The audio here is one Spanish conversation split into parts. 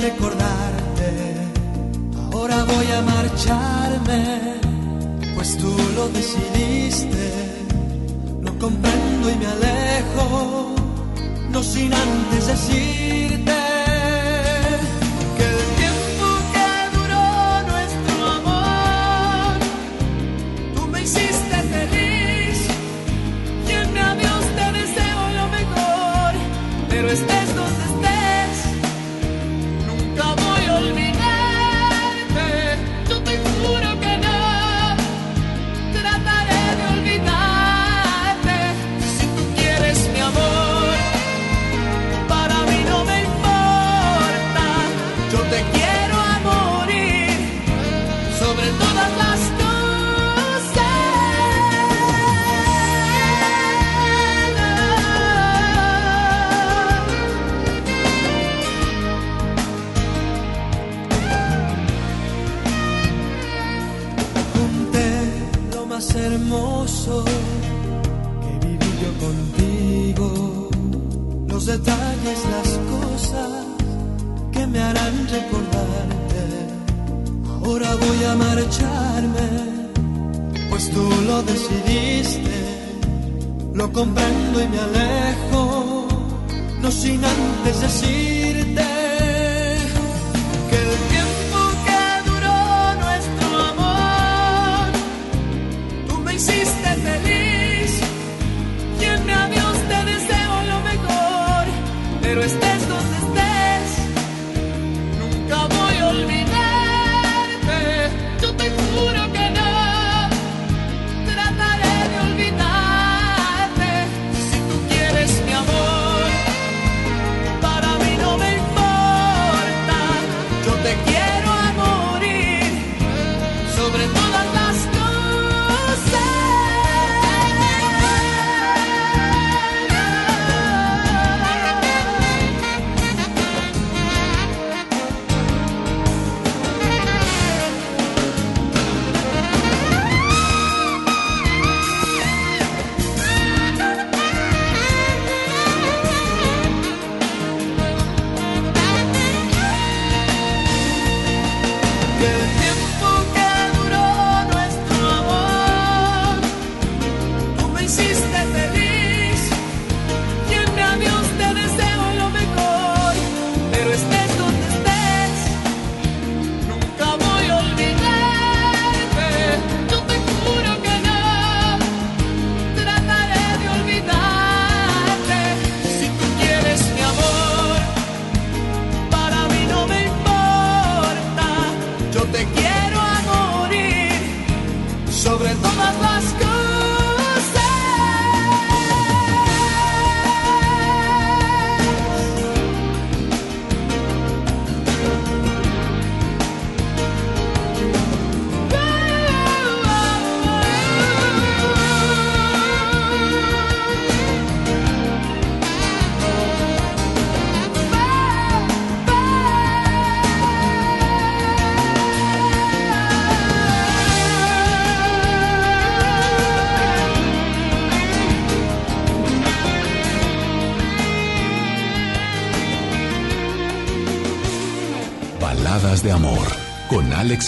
recordarte. Ahora voy a marcharme, pues tú lo decidiste. Lo comprendo y me alejo, no sin antes decir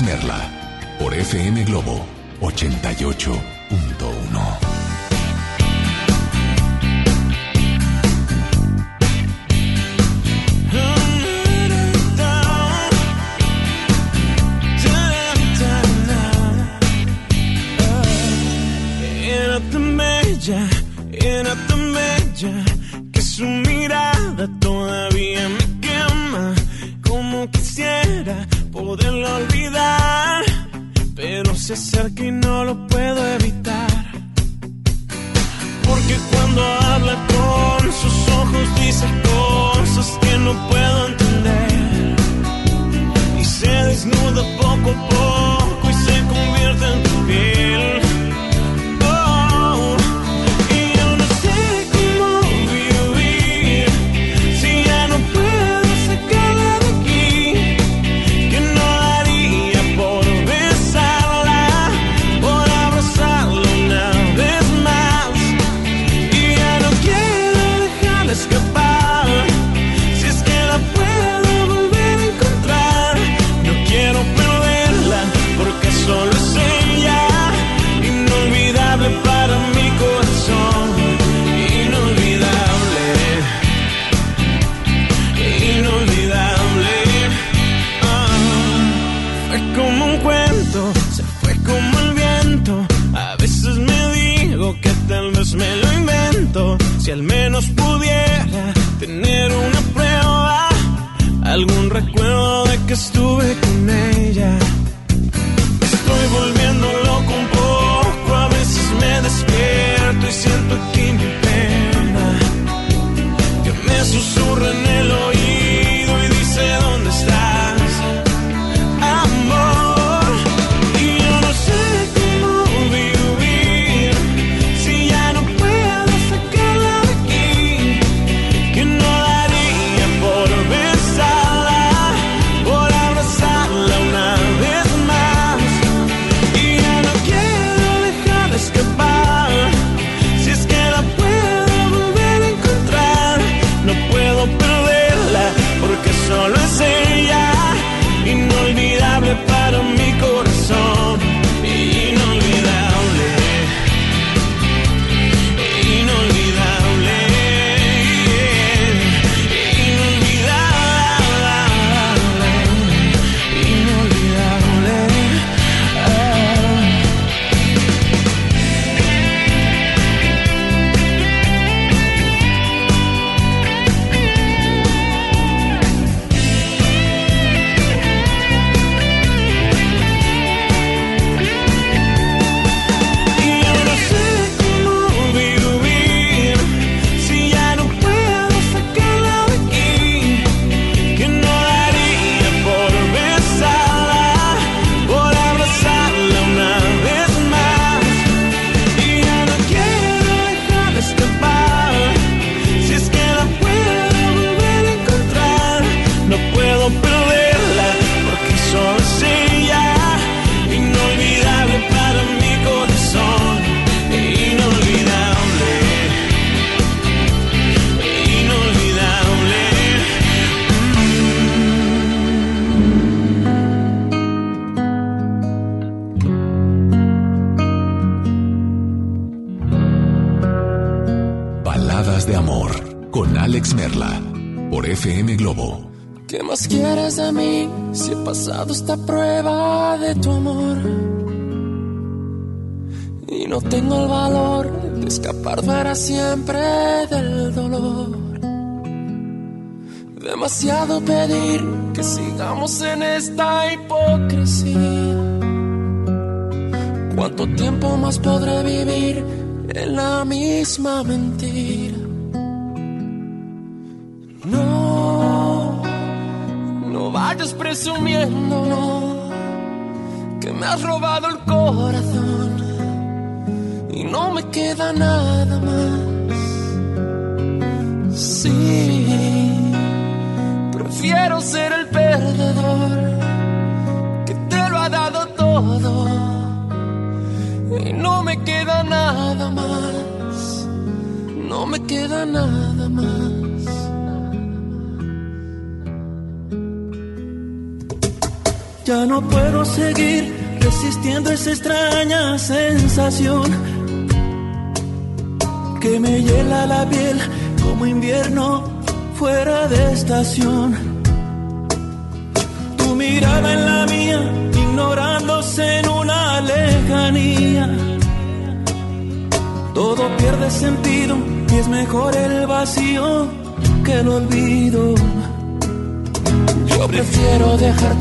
Merla por FM Globo 88.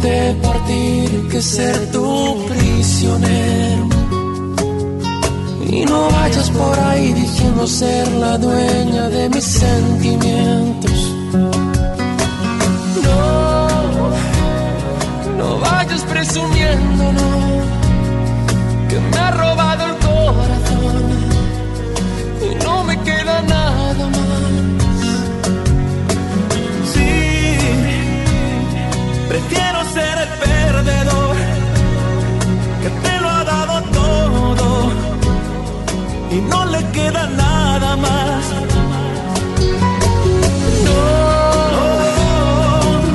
verte partir que ser tu prisionero. Y no vayas por ahí diciendo ser la dueña de mis sentimientos. No, no vayas presumiendo, que me ha robado ser el perdedor que te lo ha dado todo y no le queda nada más. No, no,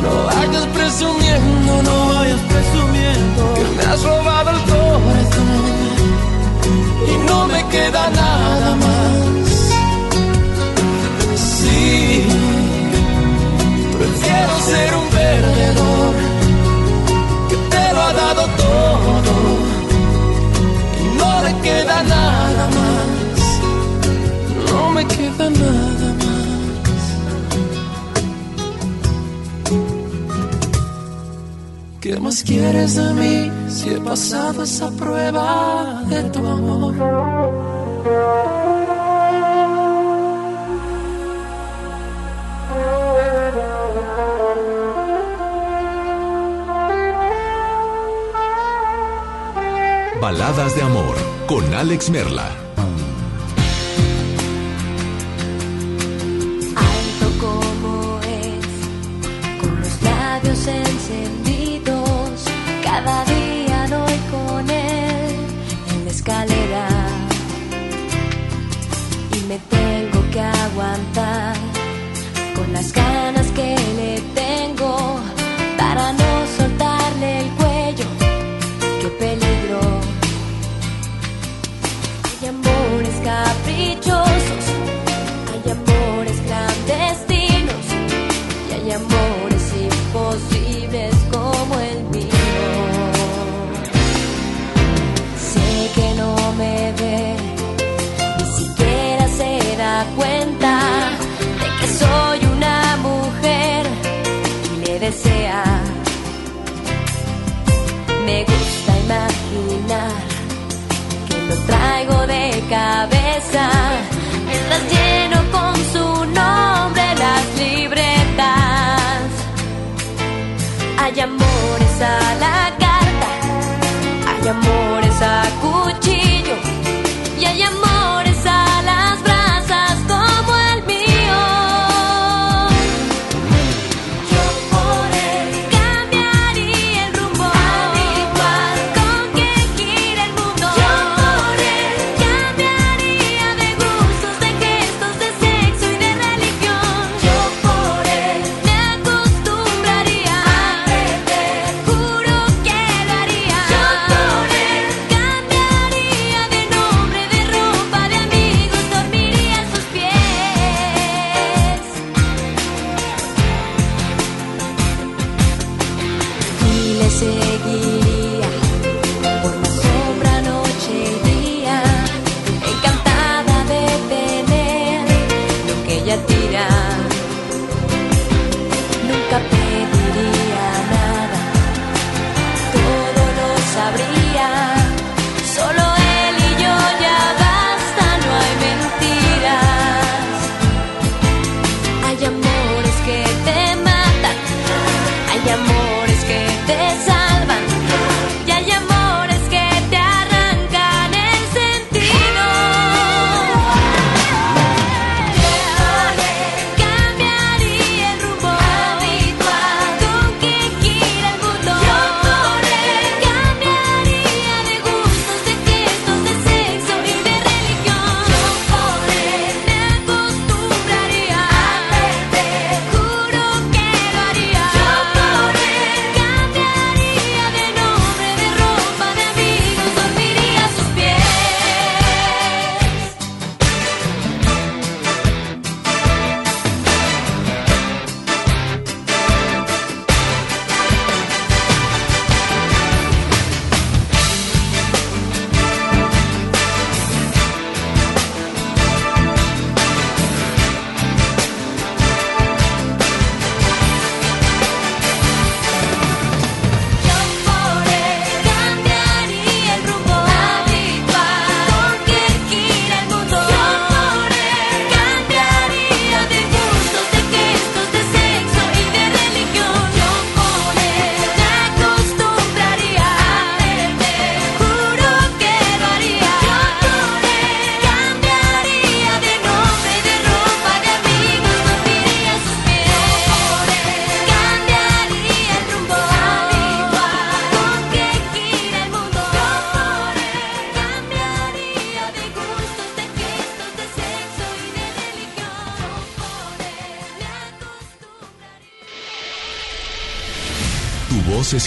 no vayas presumiendo, no vayas presumiendo que me has robado el corazón y no me queda nada. quieres de mí si he pasado esa prueba de tu amor? Baladas de Amor con Alex Merla. cabeza.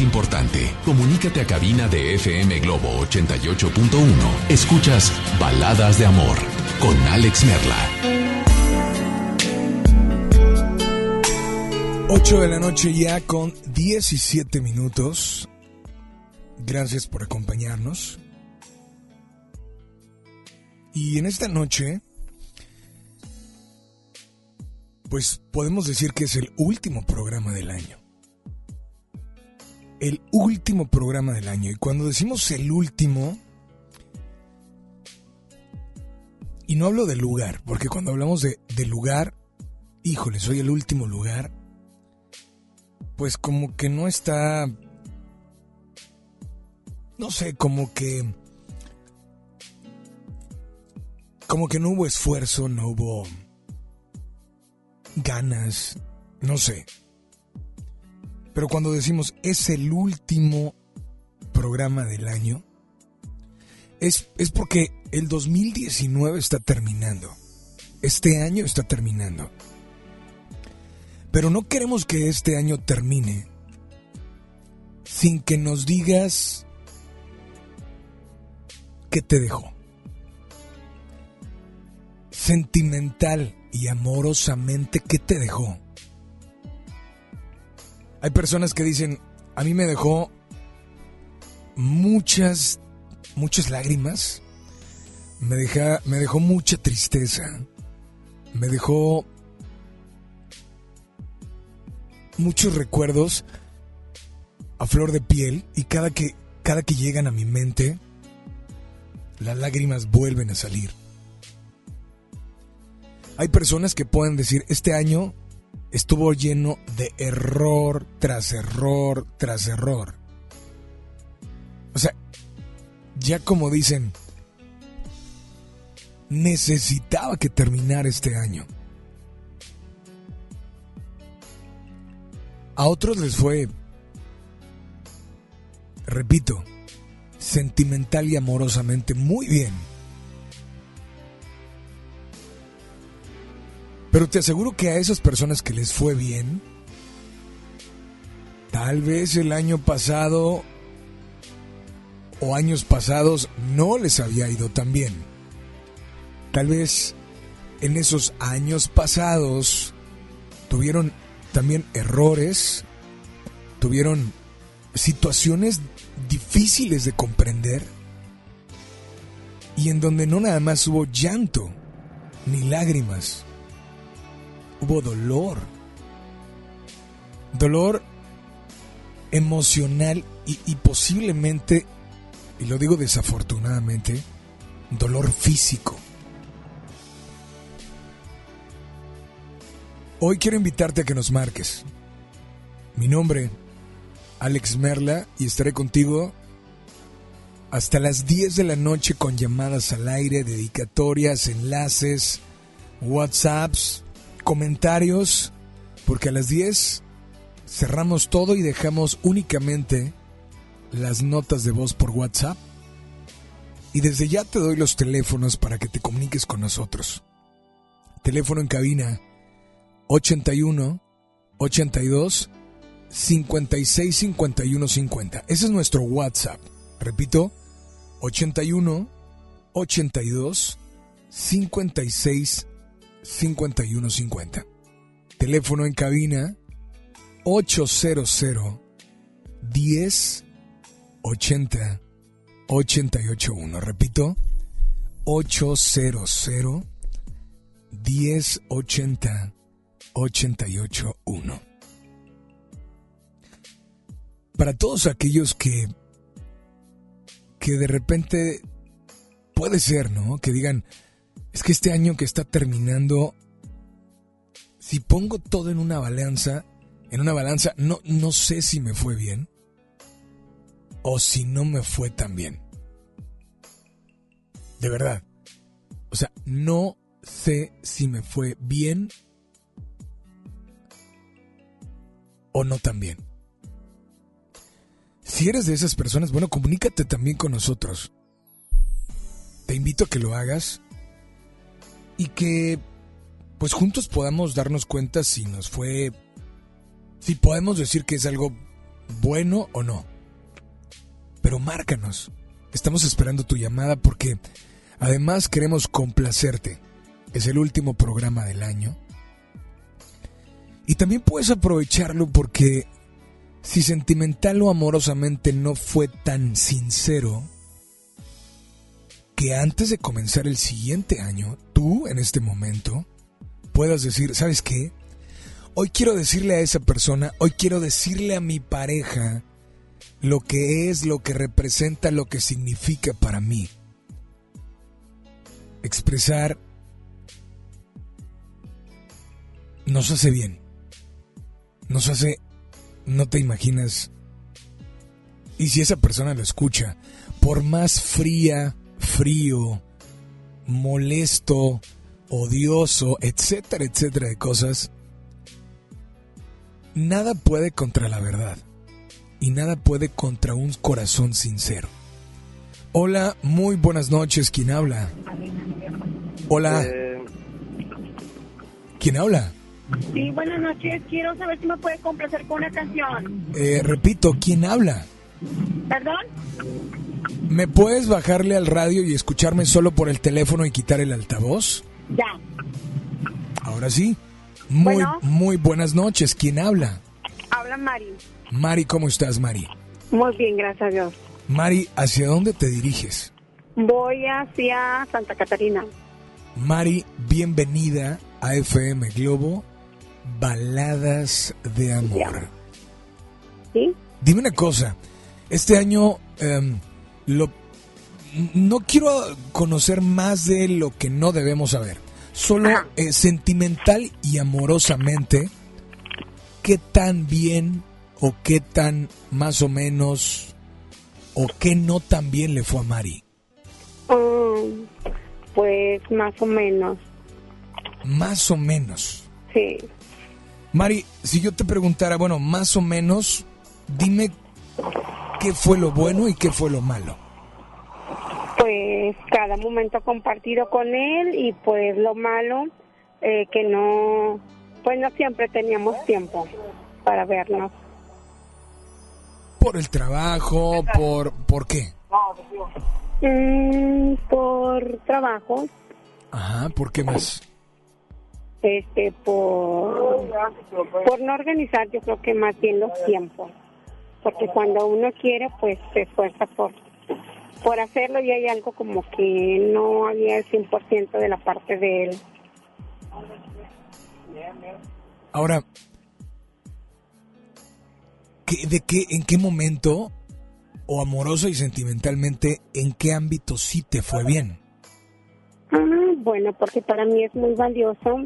Importante. Comunícate a cabina de FM Globo 88.1. Escuchas Baladas de Amor con Alex Merla. 8 de la noche ya con 17 minutos. Gracias por acompañarnos. Y en esta noche, pues podemos decir que es el último programa del año. El último programa del año. Y cuando decimos el último, y no hablo de lugar, porque cuando hablamos de, de lugar, híjole, soy el último lugar, pues como que no está, no sé, como que, como que no hubo esfuerzo, no hubo ganas, no sé. Pero cuando decimos es el último programa del año, es, es porque el 2019 está terminando. Este año está terminando. Pero no queremos que este año termine sin que nos digas qué te dejó. Sentimental y amorosamente, ¿qué te dejó? Hay personas que dicen, a mí me dejó muchas, muchas lágrimas, me, me dejó mucha tristeza, me dejó muchos recuerdos a flor de piel y cada que, cada que llegan a mi mente, las lágrimas vuelven a salir. Hay personas que pueden decir, este año estuvo lleno de error tras error tras error. O sea, ya como dicen, necesitaba que terminara este año. A otros les fue, repito, sentimental y amorosamente muy bien. Pero te aseguro que a esas personas que les fue bien, tal vez el año pasado o años pasados no les había ido tan bien. Tal vez en esos años pasados tuvieron también errores, tuvieron situaciones difíciles de comprender y en donde no nada más hubo llanto ni lágrimas, hubo dolor, dolor emocional y, y posiblemente, y lo digo desafortunadamente, dolor físico. Hoy quiero invitarte a que nos marques. Mi nombre, Alex Merla, y estaré contigo hasta las 10 de la noche con llamadas al aire, dedicatorias, enlaces, WhatsApps, comentarios, porque a las 10 cerramos todo y dejamos únicamente las notas de voz por WhatsApp. Y desde ya te doy los teléfonos para que te comuniques con nosotros. Teléfono en cabina 81 82 56 51 50. Ese es nuestro WhatsApp. Repito, 81 82 56 51 50. Teléfono en cabina 800 10 80 881. Repito, 800 10 80 881. Para todos aquellos que que de repente puede ser, ¿no? Que digan, es que este año que está terminando si pongo todo en una balanza, en una balanza, no no sé si me fue bien o si no me fue tan bien. De verdad. O sea, no sé si me fue bien o no también. Si eres de esas personas, bueno, comunícate también con nosotros. Te invito a que lo hagas y que pues juntos podamos darnos cuenta si nos fue, si podemos decir que es algo bueno o no. Pero márcanos. Estamos esperando tu llamada porque además queremos complacerte. Es el último programa del año. Y también puedes aprovecharlo porque si sentimental o amorosamente no fue tan sincero, que antes de comenzar el siguiente año, tú en este momento puedas decir, ¿sabes qué? Hoy quiero decirle a esa persona, hoy quiero decirle a mi pareja lo que es, lo que representa, lo que significa para mí. Expresar nos hace bien. Nos hace, no te imaginas. Y si esa persona lo escucha, por más fría, frío, molesto, odioso, etcétera, etcétera de cosas, nada puede contra la verdad y nada puede contra un corazón sincero. Hola, muy buenas noches, ¿quién habla? Hola. Eh, ¿Quién habla? sí, buenas noches. Quiero saber si me puede complacer con una canción. Eh, repito, ¿quién habla? ¿Perdón? ¿Me puedes bajarle al radio y escucharme solo por el teléfono y quitar el altavoz? Ya. Ahora sí. Muy, Bueno. muy buenas noches. ¿Quién habla? Habla Mari. Mari, ¿cómo estás, Mari? Muy bien, gracias a Dios. Mari, ¿hacia dónde te diriges? Voy hacia Santa Catarina. Mari, bienvenida a FM Globo, Baladas de Amor. ¿Sí? Dime una cosa, este año em, lo, no quiero conocer más de lo que no debemos saber, solo eh, sentimental y amorosamente, ¿qué tan bien o qué tan más o menos o qué no tan bien le fue a Mari? Mm, pues más o menos. Más o menos. Sí. Mari, si yo te preguntara, bueno, más o menos, dime qué fue lo bueno y qué fue lo malo. Pues cada momento compartido con él y pues lo malo eh, que no, pues no siempre teníamos tiempo para vernos. Por el trabajo, por por qué? Mm, por trabajo, Ajá, ¿por qué más? este, por, por no organizar, yo creo que más bien los tiempos. Porque cuando uno quiere, pues se esfuerza por, por hacerlo y hay algo como que no había el 100% de la parte de él. Ahora, ¿qué, ¿de qué, en qué momento, o amoroso y sentimentalmente, en qué ámbito sí te fue bien? Ah, bueno, porque para mí es muy valioso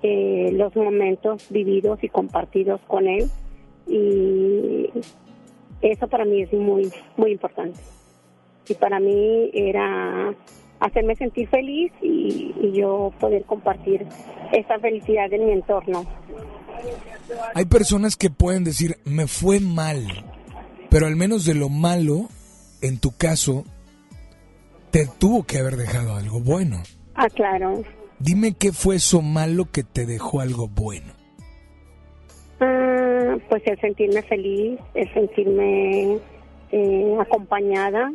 eh, los momentos vividos y compartidos con él y eso para mí es muy muy importante y para mí era hacerme sentir feliz y, y yo poder compartir esa felicidad en mi entorno. Hay personas que pueden decir, me fue mal, pero al menos de lo malo, en tu caso, te tuvo que haber dejado algo bueno. Ah, claro. Dime qué fue eso malo que te dejó algo bueno. Ah, pues el sentirme feliz, el sentirme eh, acompañada,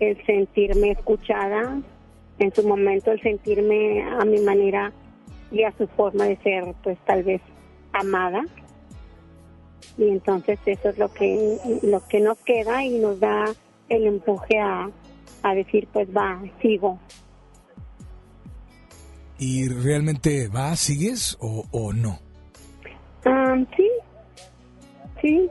el sentirme escuchada, en su momento el sentirme a mi manera y a su forma de ser, pues tal vez amada. Y entonces eso es lo que lo que nos queda y nos da el empuje a, a decir, pues va, sigo. ¿Y realmente va, sigues o, o no? Ah, sí, sí,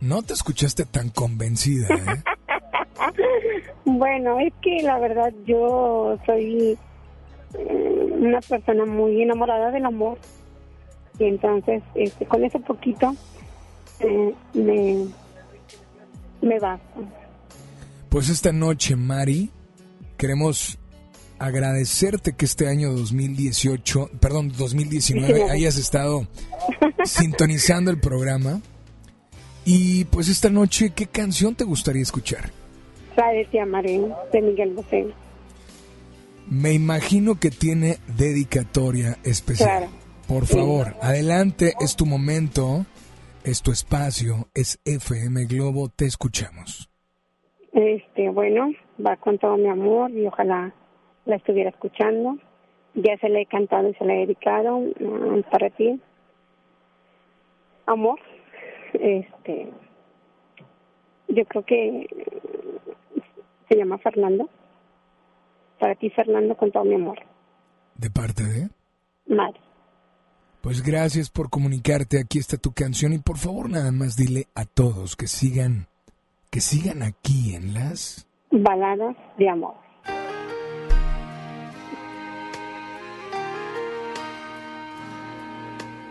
No te escuchaste tan convencida, ¿eh? Bueno, es que la verdad yo soy eh, una persona muy enamorada del amor y entonces este, con eso poquito eh, me, me basta. Pues esta noche, Mari, queremos agradecerte que este año 2018, perdón, 2019 hayas estado sintonizando el programa. Y pues esta noche, ¿qué canción te gustaría escuchar? Sabes, te amaré de Miguel Bosé. Me imagino que tiene dedicatoria especial. Claro. Por Sí. favor, adelante, es tu momento. Es tu espacio, es FM Globo, te escuchamos. Este, bueno, va con todo mi amor y ojalá la estuviera escuchando. Ya se le he cantado y se le he dedicado mm, para ti. Amor, este, yo creo que se llama Fernando. Para ti, Fernando, con todo mi amor. ¿De parte de? Madre. Pues gracias por comunicarte. Aquí está tu canción y por favor nada más dile a todos que sigan, que sigan aquí en las baladas de amor.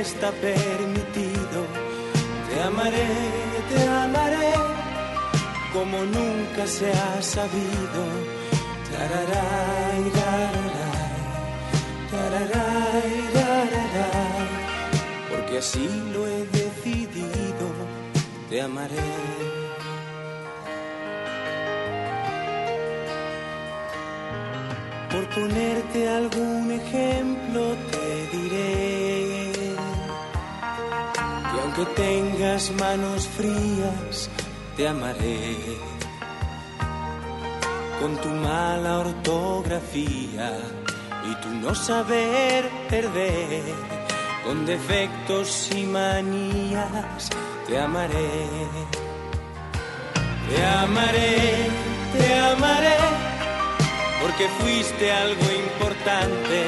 está permitido. Te amaré, te amaré, como nunca se ha sabido. porque así lo he decidido, te amaré. Por ponerte algún ejemplo aunque tengas manos frías, te amaré. Con tu mala ortografía y tu no saber perder, con defectos y manías, te amaré. Te amaré, te amaré, porque fuiste algo importante.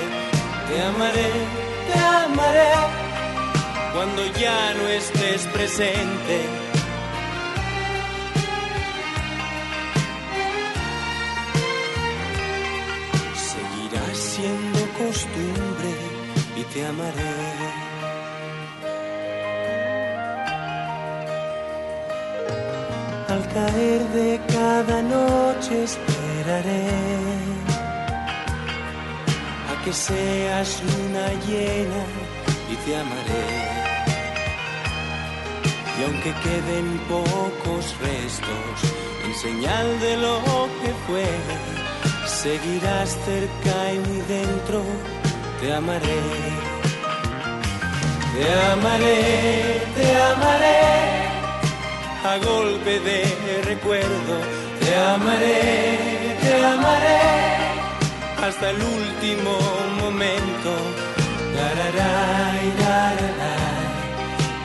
Te amaré, te amaré, cuando ya no estés presente costumbre y te amaré. Al caer de cada noche esperaré a que seas luna llena y te amaré. Y aunque queden pocos restos en señal de lo que fue, seguirás cerca y muy dentro, te amaré. Te amaré, te amaré, a golpe de recuerdo, te amaré, te amaré, hasta el último momento.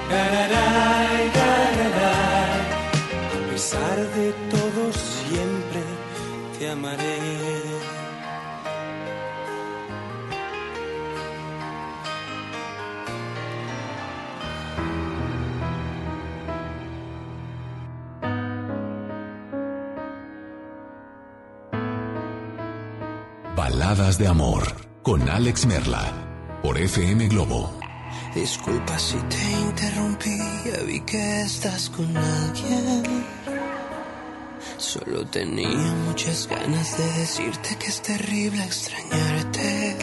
A pesar de todo siempre te amaré. Baladas de Amor con Alex Merla por FM Globo. Disculpa si te interrumpí, ya vi que estás con alguien. Solo tenía muchas ganas de decirte que es terrible extrañarte.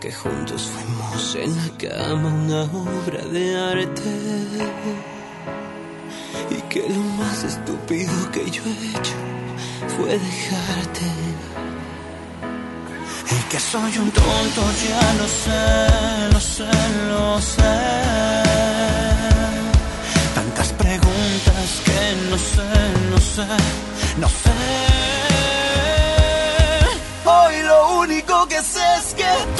Que juntos fuimos en la cama una obra de arte. Y que lo más estúpido que yo he hecho fue dejarte. Y que soy un tonto, ya lo sé, lo sé, lo sé. Tantas preguntas que no sé, no sé, no sé. Hoy lo único que sé es que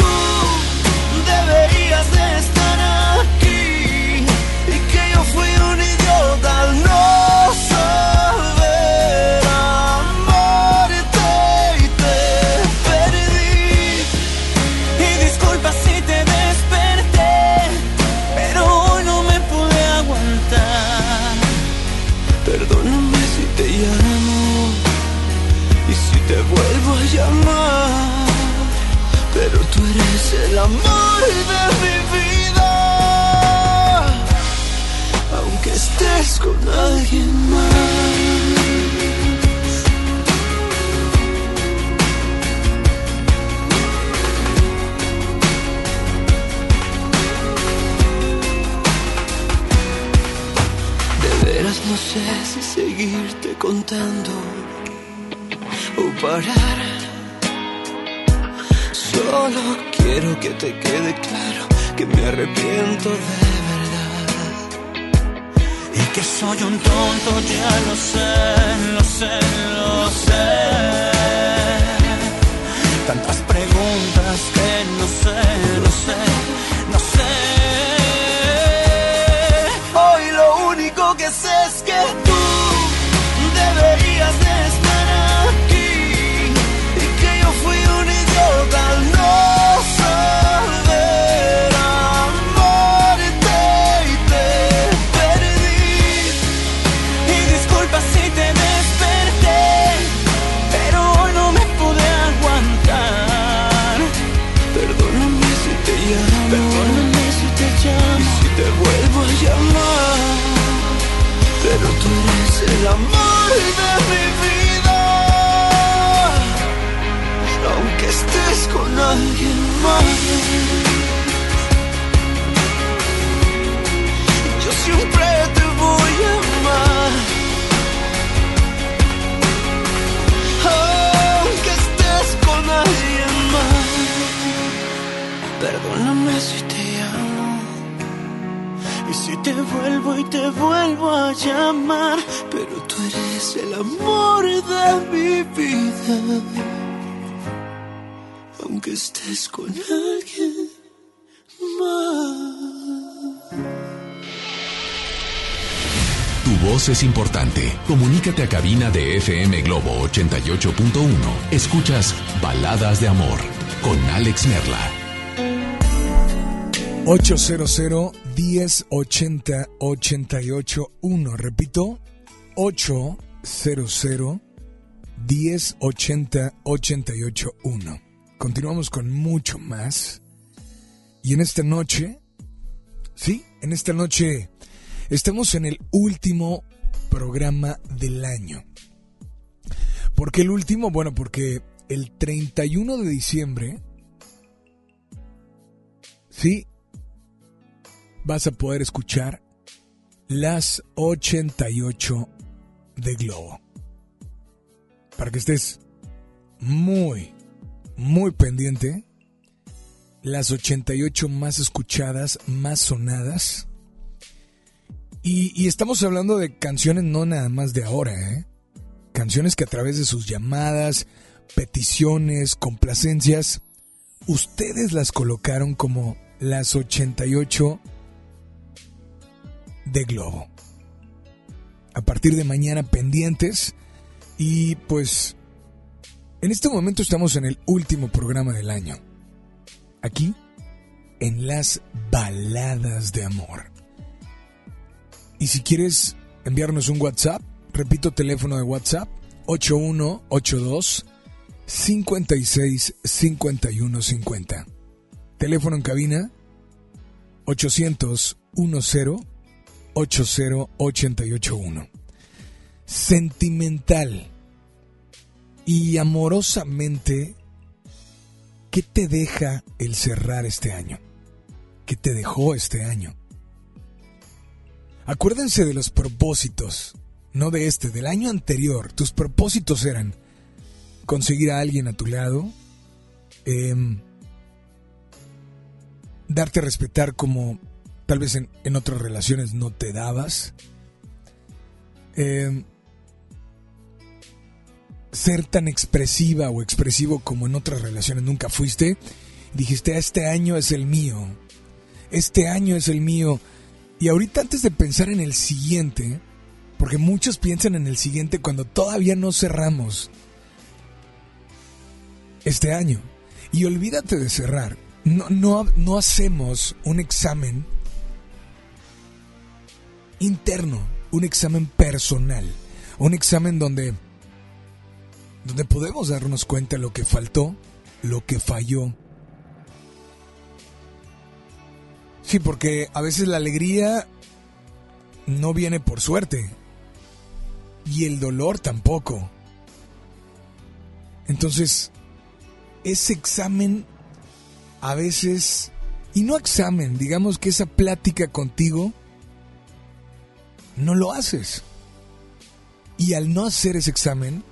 contando o parar. Solo quiero que te quede claro que me arrepiento de verdad. Y que soy un tonto, ya lo sé, lo sé, lo sé. Tantas preguntas que no sé, no sé, no sé. Hoy lo único que sé es que Yo siempre te voy a amar. Aunque estés con alguien más. Perdóname si te llamo. Y si te vuelvo y te vuelvo a llamar. Pero tú eres el amor de mi vida. Aunque estés con alguien más. Tu voz es importante. Comunícate a cabina de FM Globo 88.1. Escuchas Baladas de Amor con Alex Merla. 800 1080 881. Repito, 800 1080 881. Continuamos con mucho más. Y en esta noche, sí, en esta noche estamos en el último programa del año. ¿Por qué el último? Bueno, porque el 31 de diciembre, sí, vas a poder escuchar las 88 de Globo. Para que estés muy, muy pendiente, las 88 más escuchadas, más sonadas. Y, estamos hablando de canciones no nada más de ahora, ¿eh? Canciones que a través de sus llamadas, peticiones, complacencias, ustedes las colocaron como las 88 de Globo. A partir de mañana pendientes y pues en este momento estamos en el último programa del año. Aquí en las baladas de amor. Y si quieres enviarnos un WhatsApp, repito teléfono de WhatsApp 8182 56 51 50. Teléfono en cabina 800 10 80881. Sentimental y amorosamente, ¿qué te deja el cerrar este año? ¿Qué te dejó este año? Acuérdense de los propósitos, no de este, del año anterior. Tus propósitos eran conseguir a alguien a tu lado, em, darte a respetar como tal vez en, en otras relaciones no te dabas, em, ser tan expresiva o expresivo como en otras relaciones nunca fuiste, dijiste, este año es el mío, este año es el mío. Y ahorita antes de pensar en el siguiente, porque muchos piensan en el siguiente cuando todavía no cerramos este año. Y olvídate de cerrar. No, no, no hacemos un examen interno, un examen personal, un examen donde, donde podemos darnos cuenta lo que faltó, lo que falló Sí, porque a veces la alegría no viene por suerte. Y el dolor tampoco. Entonces, ese examen a veces, y no examen, digamos que esa plática contigo, no lo haces. Y al no hacer ese examen,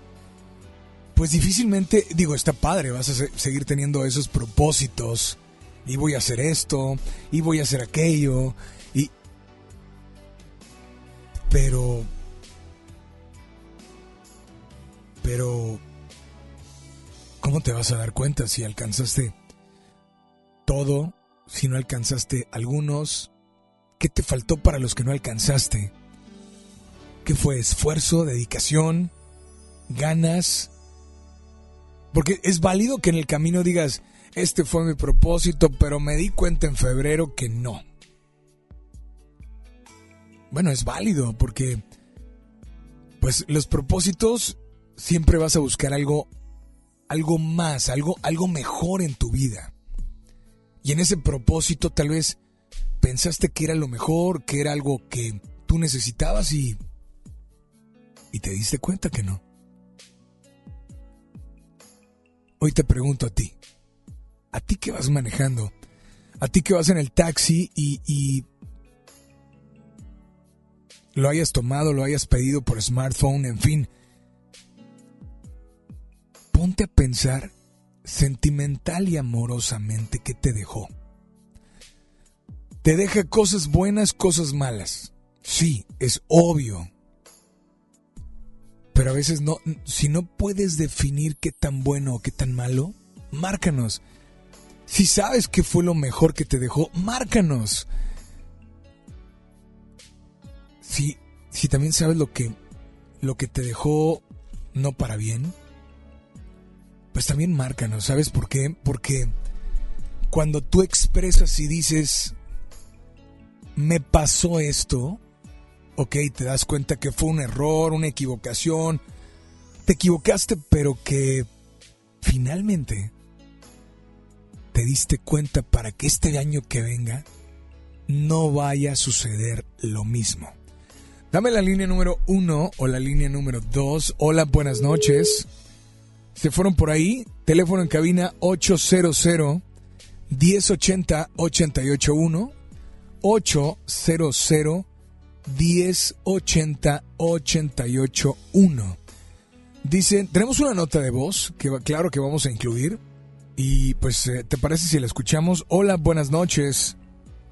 pues difícilmente, digo, está padre, vas a seguir teniendo esos propósitos, y voy a hacer esto, y voy a hacer aquello, y... Pero... Pero... ¿Cómo te vas a dar cuenta si alcanzaste todo, si no alcanzaste algunos? ¿Qué te faltó para los que no alcanzaste? ¿Qué fue? ¿Esfuerzo, dedicación, ganas? Porque es válido que en el camino digas, este fue mi propósito, pero me di cuenta en febrero que no. Bueno, es válido porque pues los propósitos siempre vas a buscar algo algo más, algo algo mejor en tu vida. Y en ese propósito tal vez pensaste que era lo mejor, que era algo que tú necesitabas y y te diste cuenta que no. Hoy te pregunto a ti, a ti que vas manejando, a ti que vas en el taxi y, lo hayas tomado, lo hayas pedido por smartphone, en fin, ponte a pensar sentimental y amorosamente qué te dejó. Te deja cosas buenas, cosas malas. Sí, es obvio. Pero a veces no, si no puedes definir qué tan bueno o qué tan malo, márcanos. Si sabes qué fue lo mejor que te dejó, márcanos. Si, si también sabes lo que, lo que te dejó no para bien, pues también márcanos. ¿Sabes por qué? Porque cuando tú expresas y dices, me pasó esto, ok, te das cuenta que fue un error, una equivocación, te equivocaste, pero que finalmente te diste cuenta para que este año que venga no vaya a suceder lo mismo. Dame la línea número uno o la línea número dos. Hola, buenas noches. Se fueron por ahí. Teléfono en cabina 800 1080 881 800 1080 881. Dicen, tenemos una nota de voz que claro que vamos a incluir. Y pues, eh, ¿te parece si la escuchamos? Hola, buenas noches.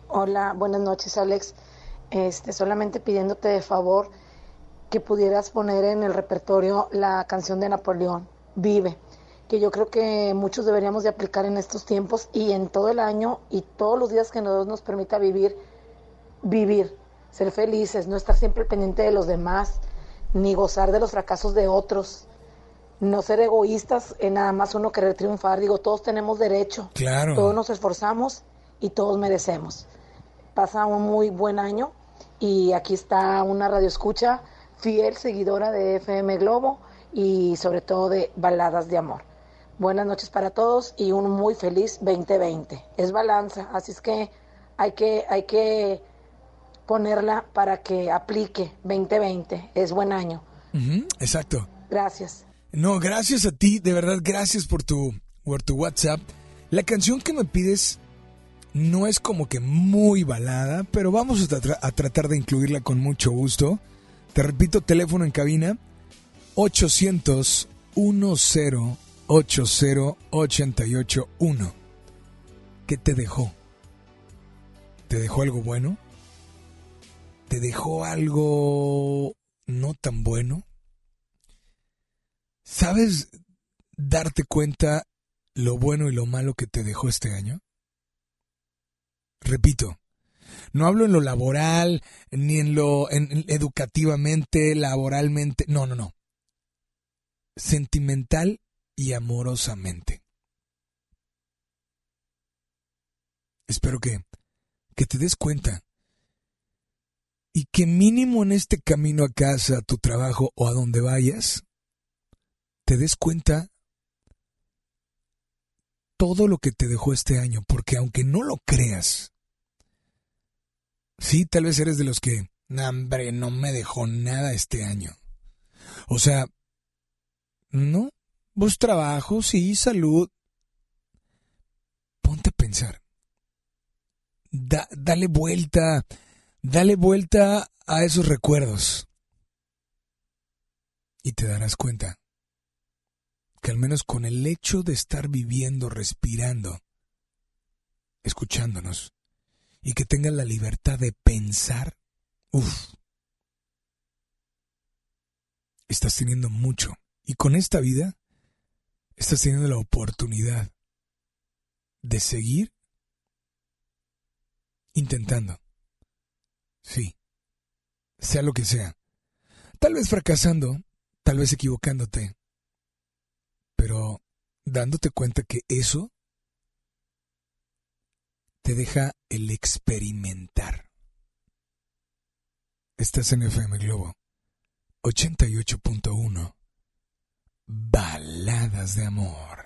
Hola, buenas noches, Alex. Este, solamente pidiéndote de favor que pudieras poner en el repertorio la canción de Napoleón, Vive, que yo creo que muchos deberíamos de aplicar en estos tiempos y en todo el año y todos los días que nos permita vivir, vivir ser felices, no estar siempre pendiente de los demás, ni gozar de los fracasos de otros, no ser egoístas en nada más uno querer triunfar. Digo, todos tenemos derecho, claro. todos nos esforzamos y todos merecemos. Pasa un muy buen año y aquí está una radio escucha fiel seguidora de FM Globo y sobre todo de baladas de amor. Buenas noches para todos y un muy feliz 2020. Es balanza, así es que hay que, hay que ponerla para que aplique 2020. Es buen año. exacto. Gracias. No, gracias a ti, de verdad, gracias por tu, por tu WhatsApp. La canción que me pides no es como que muy balada, pero vamos a, a tratar de incluirla con mucho gusto. Te repito, teléfono en cabina 800 10 80 881. ¿Qué te dejó? ¿Te dejó algo bueno? Te dejó algo no tan bueno? ¿Sabes darte cuenta lo bueno y lo malo que te dejó este año? Repito, no hablo en lo laboral, ni en lo en, educativamente, laboralmente, no, no, no. Sentimental y amorosamente. Espero que, que te des cuenta y que mínimo en este camino a casa, a tu trabajo o a donde vayas, te des cuenta todo lo que te dejó este año, porque aunque no lo creas, Sí, tal vez eres de los que, "Nah, hombre, no me dejó nada este año. O sea, no, vos trabajo, sí, salud. Ponte a pensar. Da- dale vuelta, dale vuelta a esos recuerdos. Y te darás cuenta que al menos con el hecho de estar viviendo, respirando, escuchándonos, y que tengas la libertad de pensar, uff, estás teniendo mucho. Y con esta vida, estás teniendo la oportunidad de seguir intentando. Sí, sea lo que sea. Tal vez fracasando, tal vez equivocándote, pero dándote cuenta que eso te deja el experimentar. Estás en FM Globo 88.1 Baladas de amor.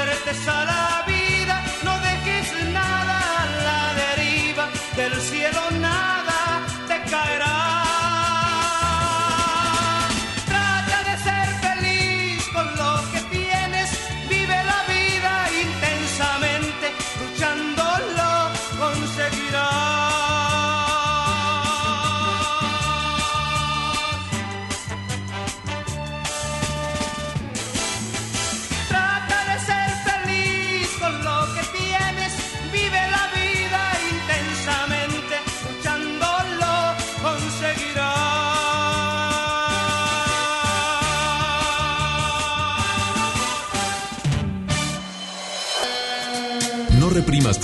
a la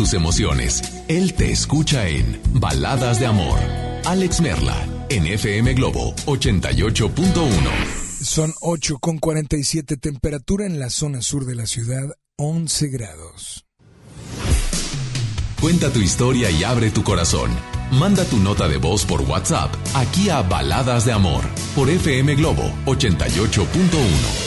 tus emociones. Él te escucha en Baladas de Amor. Alex Merla, en FM Globo 88.1. Son 8 con 47 temperatura en la zona sur de la ciudad, 11 grados. Cuenta tu historia y abre tu corazón. Manda tu nota de voz por WhatsApp aquí a Baladas de Amor por FM Globo 88.1.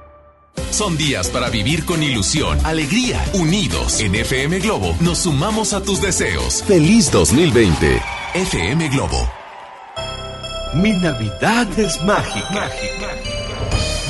Son días para vivir con ilusión, alegría, unidos. En FM Globo nos sumamos a tus deseos. Feliz 2020. FM Globo. Mi Navidad es mágica.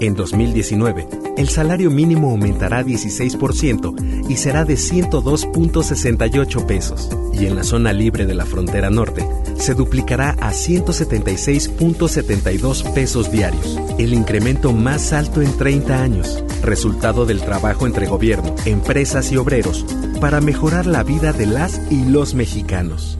En 2019, el salario mínimo aumentará 16% y será de 102.68 pesos. Y en la zona libre de la frontera norte, se duplicará a 176.72 pesos diarios, el incremento más alto en 30 años, resultado del trabajo entre gobierno, empresas y obreros, para mejorar la vida de las y los mexicanos.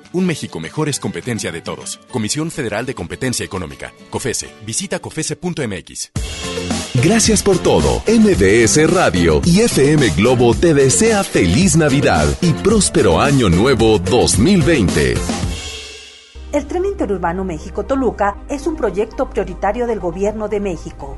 Un México mejor es competencia de todos. Comisión Federal de Competencia Económica. COFESE. Visita COFESE.mx. Gracias por todo. MBS Radio y FM Globo te desea feliz Navidad y próspero año nuevo 2020. El tren interurbano México-Toluca es un proyecto prioritario del Gobierno de México,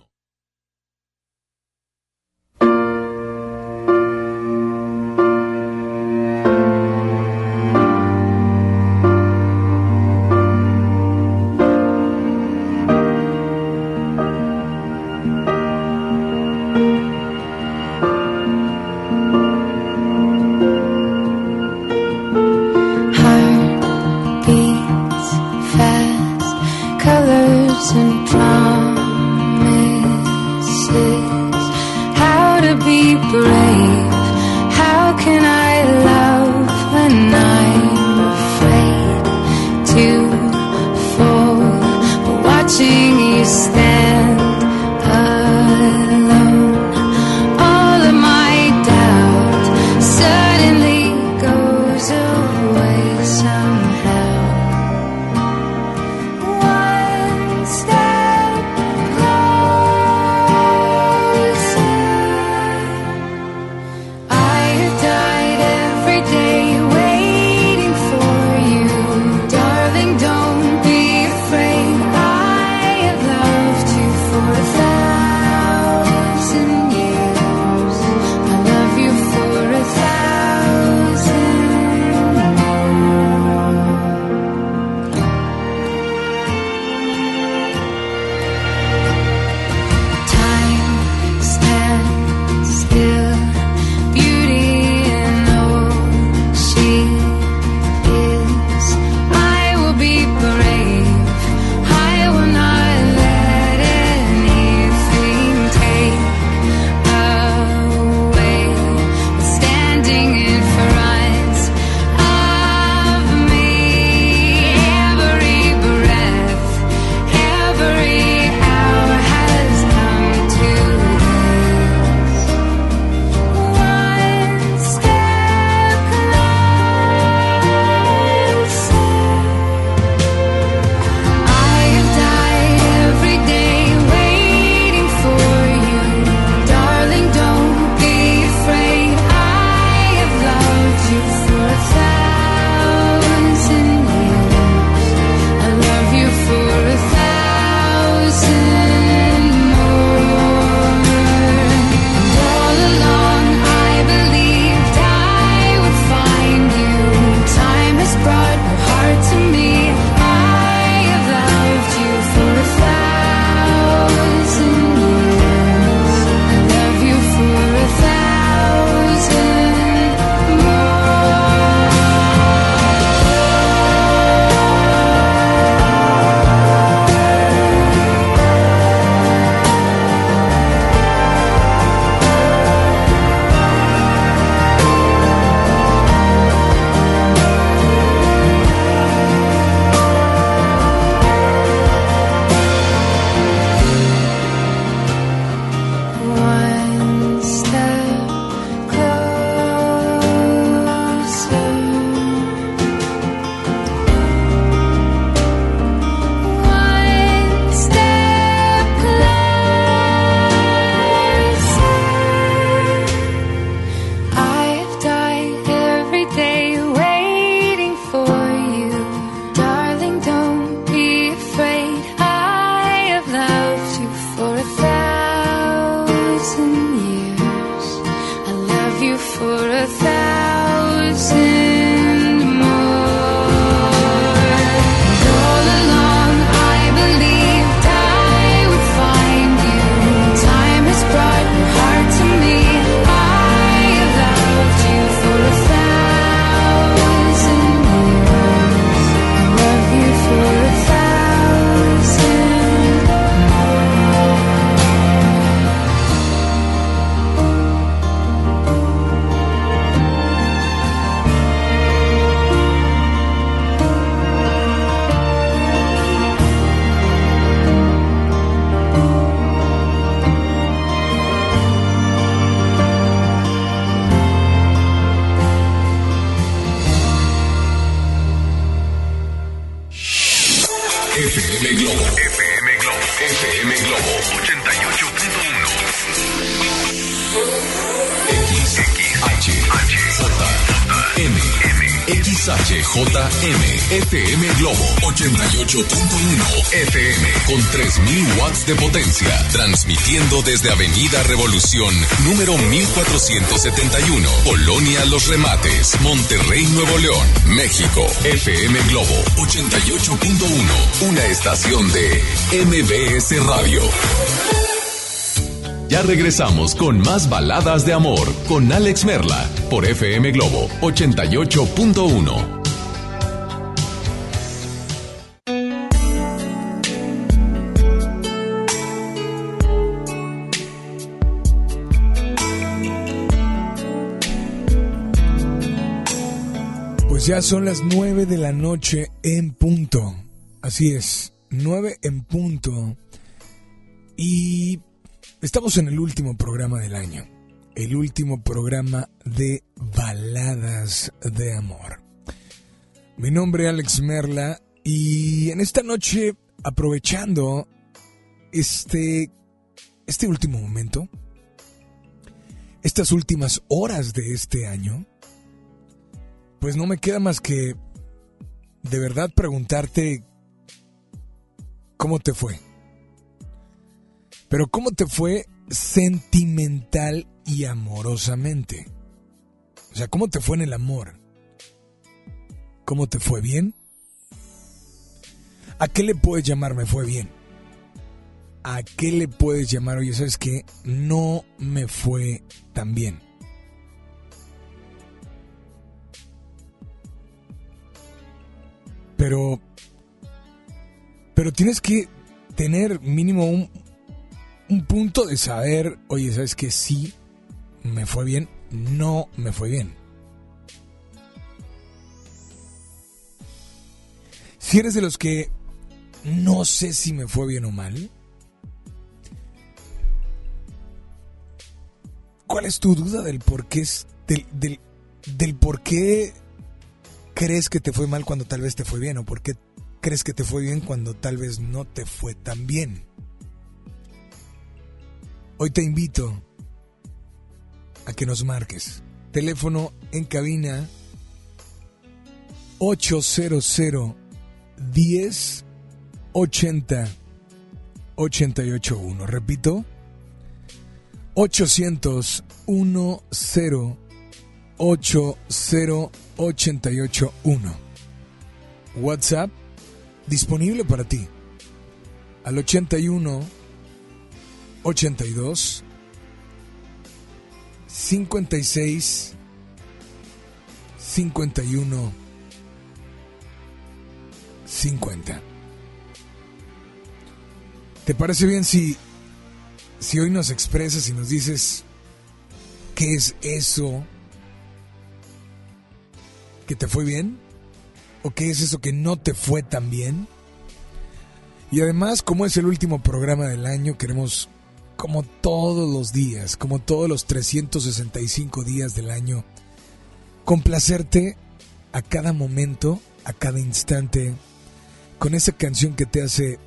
for a FM con 3000 watts de potencia, transmitiendo desde Avenida Revolución número 1471, Colonia Los Remates, Monterrey, Nuevo León, México. FM Globo 88.1, una estación de MBS Radio. Ya regresamos con más baladas de amor con Alex Merla por FM Globo 88.1. ya son las nueve de la noche en punto. Así es, nueve en punto. Y Estamos en el último programa del año, el último programa de baladas de amor. Mi nombre es Alex Merla y en esta noche, aprovechando este, este último momento, estas últimas horas de este año, pues no me queda más que de verdad preguntarte cómo te fue pero ¿cómo te fue sentimental y amorosamente? O sea, ¿cómo te fue en el amor? ¿Cómo te fue bien? ¿A qué le puedes llamar me fue bien? ¿A qué le puedes llamar, oye, sabes que no me fue tan bien? Pero, pero tienes que tener mínimo un, un punto de saber, oye, ¿sabes que Sí, me fue bien, no me fue bien. Si eres de los que no sé si me fue bien o mal, ¿cuál es tu duda del por qué, del, del, del por qué crees que te fue mal cuando tal vez te fue bien o por qué crees que te fue bien cuando tal vez no te fue tan bien? Hoy te invito a que nos marques. Teléfono en cabina 800 10 80 881. Repito, 800 10 80 881. WhatsApp disponible para ti al 81 82 56 51 50. ¿Te parece bien si si hoy nos expresas y nos dices qué es eso que te fue bien o qué es eso que no te fue tan bien? Y además, como es el último programa del año, queremos como todos los días, como todos los 365 días del año, complacerte a cada momento, a cada instante, con esa canción que te hace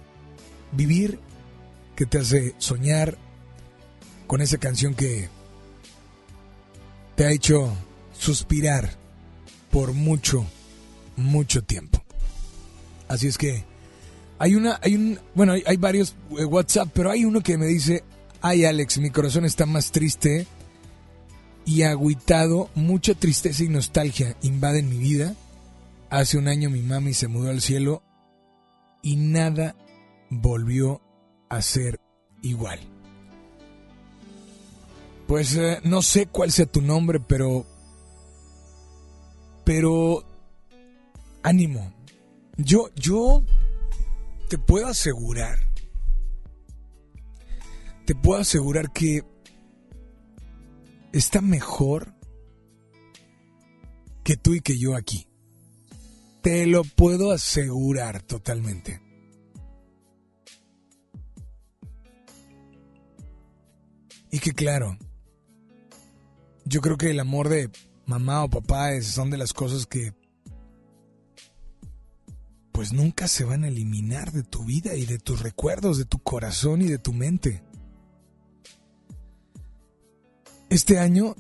vivir, que te hace soñar, con esa canción que te ha hecho suspirar por mucho, mucho tiempo. Así es que hay una, hay un, bueno, hay, hay varios eh, WhatsApp, pero hay uno que me dice, Ay, Alex, mi corazón está más triste y agüitado. Mucha tristeza y nostalgia invaden mi vida. Hace un año mi mami se mudó al cielo y nada volvió a ser igual. Pues eh, no sé cuál sea tu nombre, pero... Pero... Ánimo. Yo, yo te puedo asegurar te puedo asegurar que está mejor que tú y que yo aquí. Te lo puedo asegurar totalmente. Y que claro, yo creo que el amor de mamá o papá son de las cosas que pues nunca se van a eliminar de tu vida y de tus recuerdos, de tu corazón y de tu mente. Este año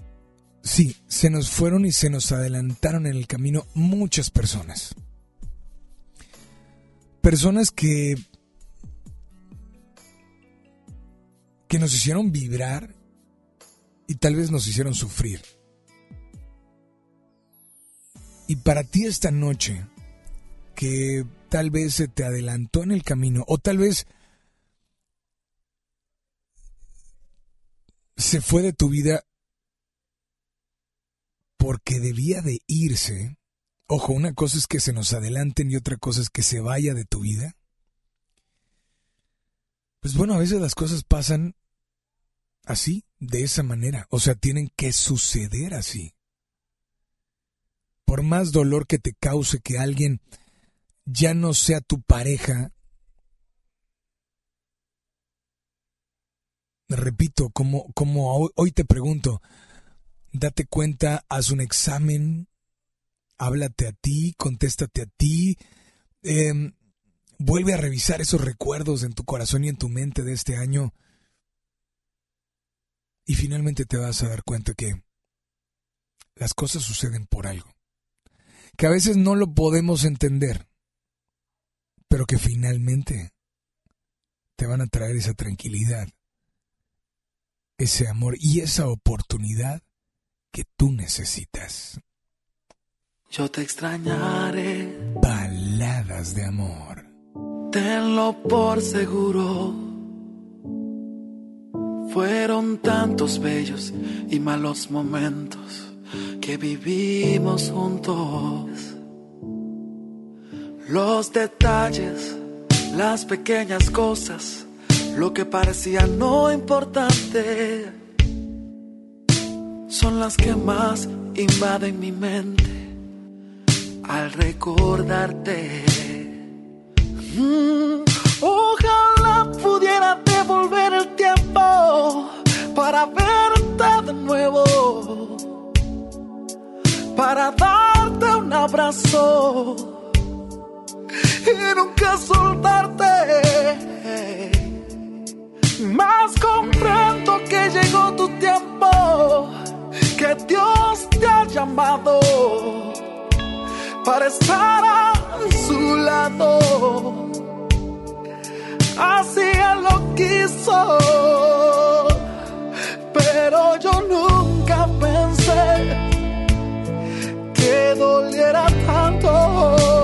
Sí, se nos fueron y se nos adelantaron en el camino muchas personas. Personas que que nos hicieron vibrar y tal vez nos hicieron sufrir. Y para ti esta noche, que tal vez se te adelantó en el camino, o tal vez se fue de tu vida porque debía de irse. Ojo, una cosa es que se nos adelanten y otra cosa es que se vaya de tu vida. Pues bueno, a veces las cosas pasan así, de esa manera. O sea, tienen que suceder así. Por más dolor que te cause que alguien ya no sea tu pareja, repito, como, como hoy, te pregunto, date cuenta, haz un examen, háblate a ti, contéstate a ti, em, vuelve a revisar esos recuerdos en tu corazón y en tu mente de este año y finalmente te vas a dar cuenta que las cosas suceden por algo. Que a veces no lo podemos entender, pero que finalmente te van a traer esa tranquilidad, ese amor y esa oportunidad que tú necesitas. Yo te extrañaré. Baladas de amor. Tenlo por seguro fueron tantos bellos y malos momentos que vivimos juntos. Los detalles, las pequeñas cosas, lo que parecía no importante, son las que más invaden mi mente al recordarte. Mm, ojalá pudiera devolver el tiempo para verte de nuevo, para darte un abrazo y nunca soltarte. Más comprendo que llegó tu tiempo, que Dios te ha llamado para estar a su lado así él lo quiso. Pero yo nunca pensé doliera tanto.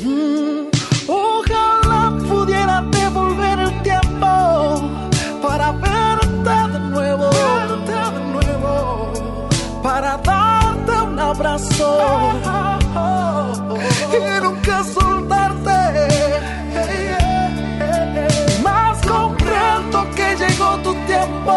Mm, ojalá pudiera devolver el tiempo para verte de nuevo, verte de nuevo, para darte un abrazo y nunca soltarte. Más comprendo que llegó tu tiempo,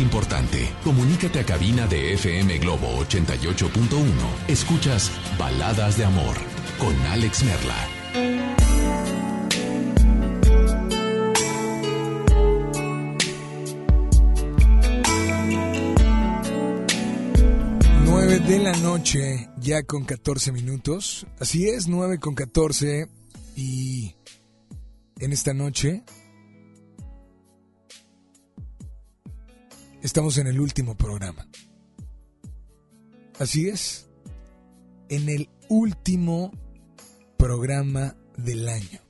importante. Comunícate a cabina de FM Globo 88.1. Escuchas Baladas de Amor con Alex Merla. De la noche, ya con 14 minutos. Así es, 9 con 14. Y en esta noche Estamos en el último programa. Así es, en el último programa del año.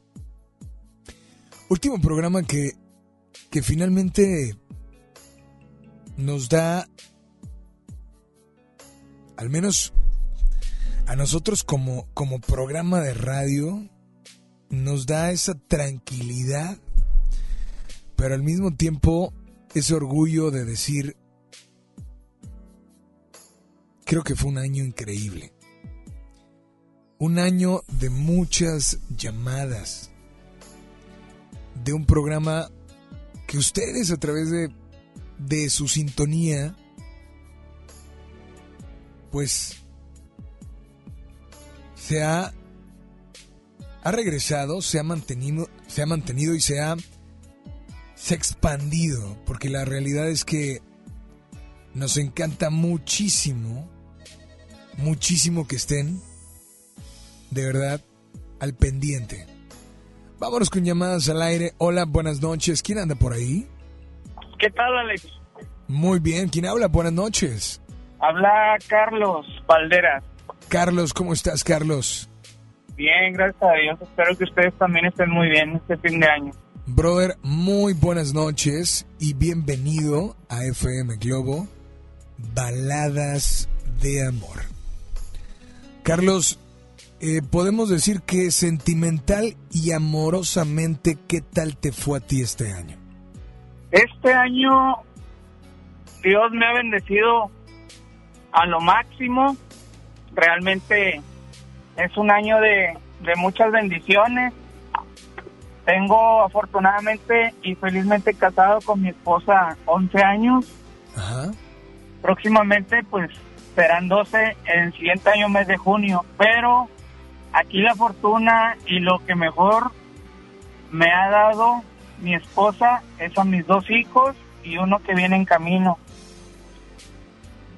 Último programa que que finalmente nos da, al menos a nosotros como, como programa de radio, nos da esa tranquilidad, pero al mismo tiempo ese orgullo de decir, creo que fue un año increíble. Un año de muchas llamadas, de un programa que ustedes a través de, de su sintonía, pues se ha, ha regresado, se ha mantenido, se ha mantenido y se ha, se ha expandido, porque la realidad es que nos encanta muchísimo, muchísimo que estén, de verdad, al pendiente. Vámonos con llamadas al aire. Hola, buenas noches. ¿Quién anda por ahí? ¿Qué tal, Alex? Muy bien. ¿Quién habla? Buenas noches. Habla Carlos Valderas. Carlos, ¿cómo estás, Carlos? Bien, gracias a Dios. Espero que ustedes también estén muy bien este fin de año. Brother, muy buenas noches y bienvenido a FM Globo, Baladas de Amor. Carlos, eh, podemos decir que sentimental y amorosamente, ¿qué tal te fue a ti este año? Este año Dios me ha bendecido a lo máximo. Realmente es un año de, de muchas bendiciones. Tengo afortunadamente y felizmente casado con mi esposa 11 años. Ajá. Próximamente pues serán 12 en el siguiente año mes de junio. Pero aquí la fortuna y lo que mejor me ha dado mi esposa es a mis dos hijos y uno que viene en camino.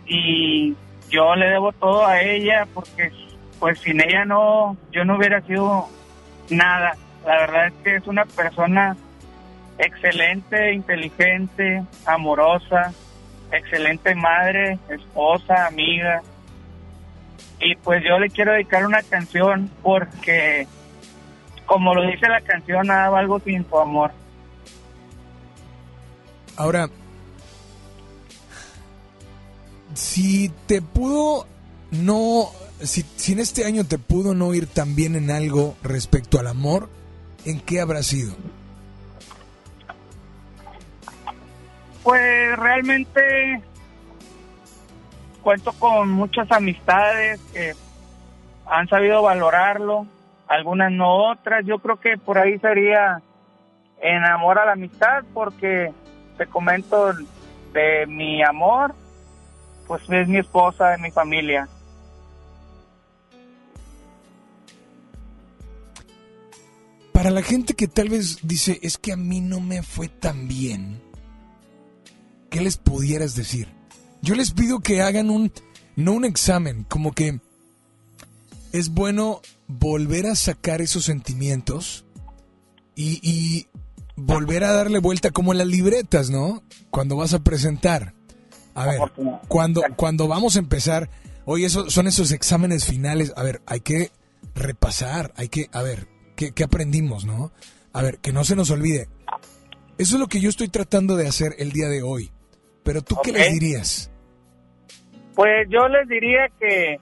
Y yo le debo todo a ella porque pues sin ella no, yo no hubiera sido nada. La verdad es que es una persona excelente, inteligente, amorosa, excelente madre, esposa, amiga. Y pues yo le quiero dedicar una canción porque, como lo dice la canción, nada valgo sin tu amor. Ahora, si te pudo no, si, si en este año te pudo no ir tan bien en algo respecto al amor, ¿en qué habrá sido? Pues realmente cuento con muchas amistades que han sabido valorarlo, algunas no otras. Yo creo que por ahí sería en amor a la amistad, porque te comento de mi amor, pues es mi esposa, de mi familia. Para la gente que tal vez dice, es que a mí no me fue tan bien, ¿qué les pudieras decir? Yo les pido que hagan un, no un examen, como que es bueno volver a sacar esos sentimientos y, y volver a darle vuelta como en las libretas, ¿no? Cuando vas a presentar. A ver, cuando, cuando vamos a empezar, oye, eso, son esos exámenes finales, a ver, hay que repasar, hay que, a ver, ¿qué, qué aprendimos, no? A ver, que no se nos olvide. Eso es lo que yo estoy tratando de hacer el día de hoy. Pero tú, ¿qué les dirías? Pues yo les diría que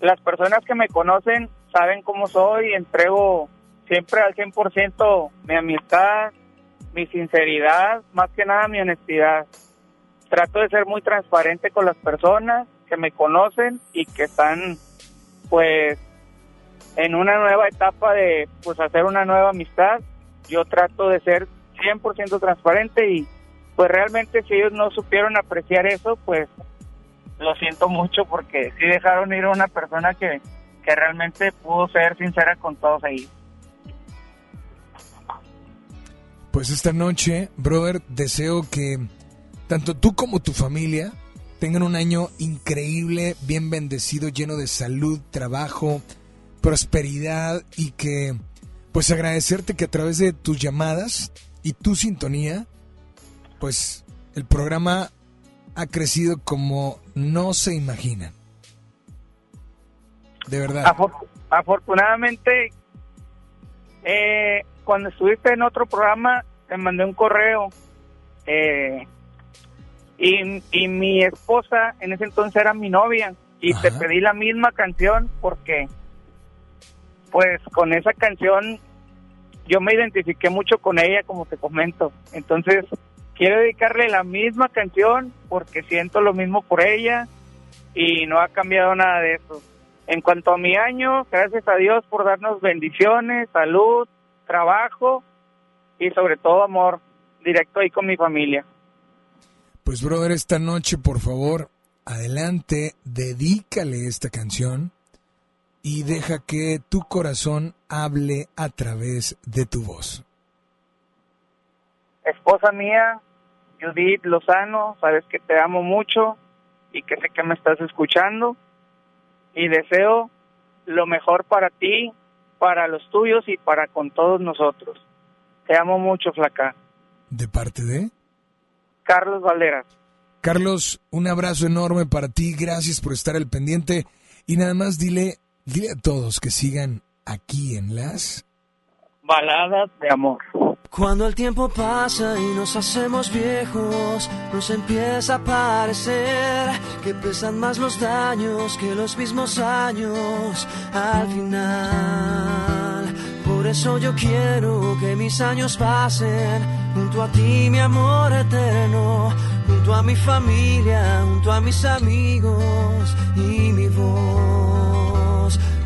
las personas que me conocen saben cómo soy, entrego siempre al 100% mi amistad, mi sinceridad, más que nada mi honestidad. Trato de ser muy transparente con las personas que me conocen y que están pues en una nueva etapa de pues hacer una nueva amistad. Yo trato de ser 100% transparente y pues realmente si ellos no supieron apreciar eso, pues lo siento mucho porque sí dejaron ir a una persona que, que realmente pudo ser sincera con todos ellos. Pues esta noche, brother, deseo que tanto tú como tu familia tengan un año increíble, bien bendecido, lleno de salud, trabajo, prosperidad y que, pues agradecerte que a través de tus llamadas y tu sintonía, pues el programa ha crecido como no se imaginan. De verdad. Afor- afortunadamente, eh, cuando estuviste en otro programa, te mandé un correo eh, y, y mi esposa en ese entonces era mi novia y te pedí la misma canción porque pues con esa canción yo me identifiqué mucho con ella como te comento. Entonces quiero dedicarle la misma canción porque siento lo mismo por ella y no ha cambiado nada de eso. En cuanto a mi año gracias a Dios por darnos bendiciones salud trabajo y sobre todo amor directo ahí con mi familia. Pues brother, esta noche por favor, adelante, dedícale esta canción y deja que tu corazón hable a través de tu voz. Esposa mía, Judith Lozano, sabes que te amo mucho y que sé que me estás escuchando y deseo lo mejor para ti, para los tuyos y para con todos nosotros. Te amo mucho, flaca. ¿De parte de? Carlos Valderas. Carlos, un abrazo enorme para ti, gracias por estar al pendiente y nada más dile, dile a todos que sigan aquí en las baladas de amor. Cuando el tiempo pasa y nos hacemos viejos, nos empieza a parecer que pesan más los daños que los mismos años al final. Por eso yo quiero que mis años pasen junto a ti, mi amor eterno, junto a mi familia, junto a mis amigos y mi voz.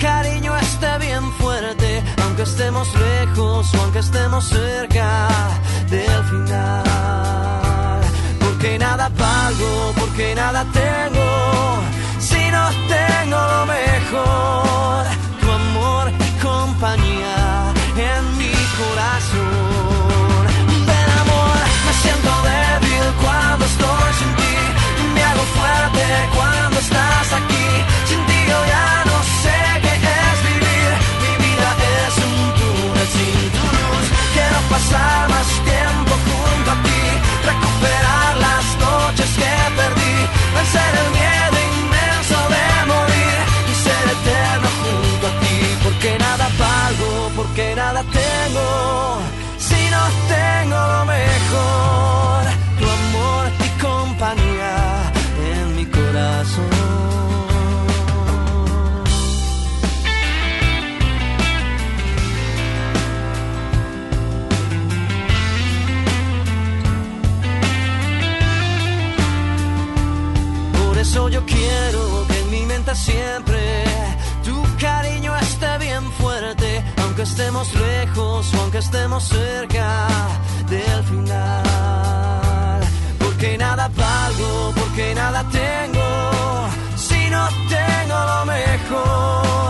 cariño esté bien fuerte, aunque estemos lejos o aunque estemos cerca del final. Porque nada valgo, porque nada tengo, si no tengo lo mejor, tu amor y compañía en mi corazón. Ven amor, me siento débil cuando estoy sin ti, me hago fuerte cuando estás aquí, pasar más tiempo junto a ti, recuperar las noches que perdí, vencer el miedo inmenso de morir y ser eterno junto a ti, porque nada valgo, porque nada tengo, si no tengo lo mejor, siempre. Tu cariño esté bien fuerte, aunque estemos lejos o aunque estemos cerca del final. Porque nada valgo, porque nada tengo, si no tengo lo mejor,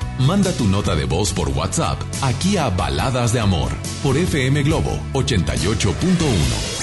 Manda tu nota de voz por WhatsApp aquí a Baladas de Amor por FM Globo 88.1.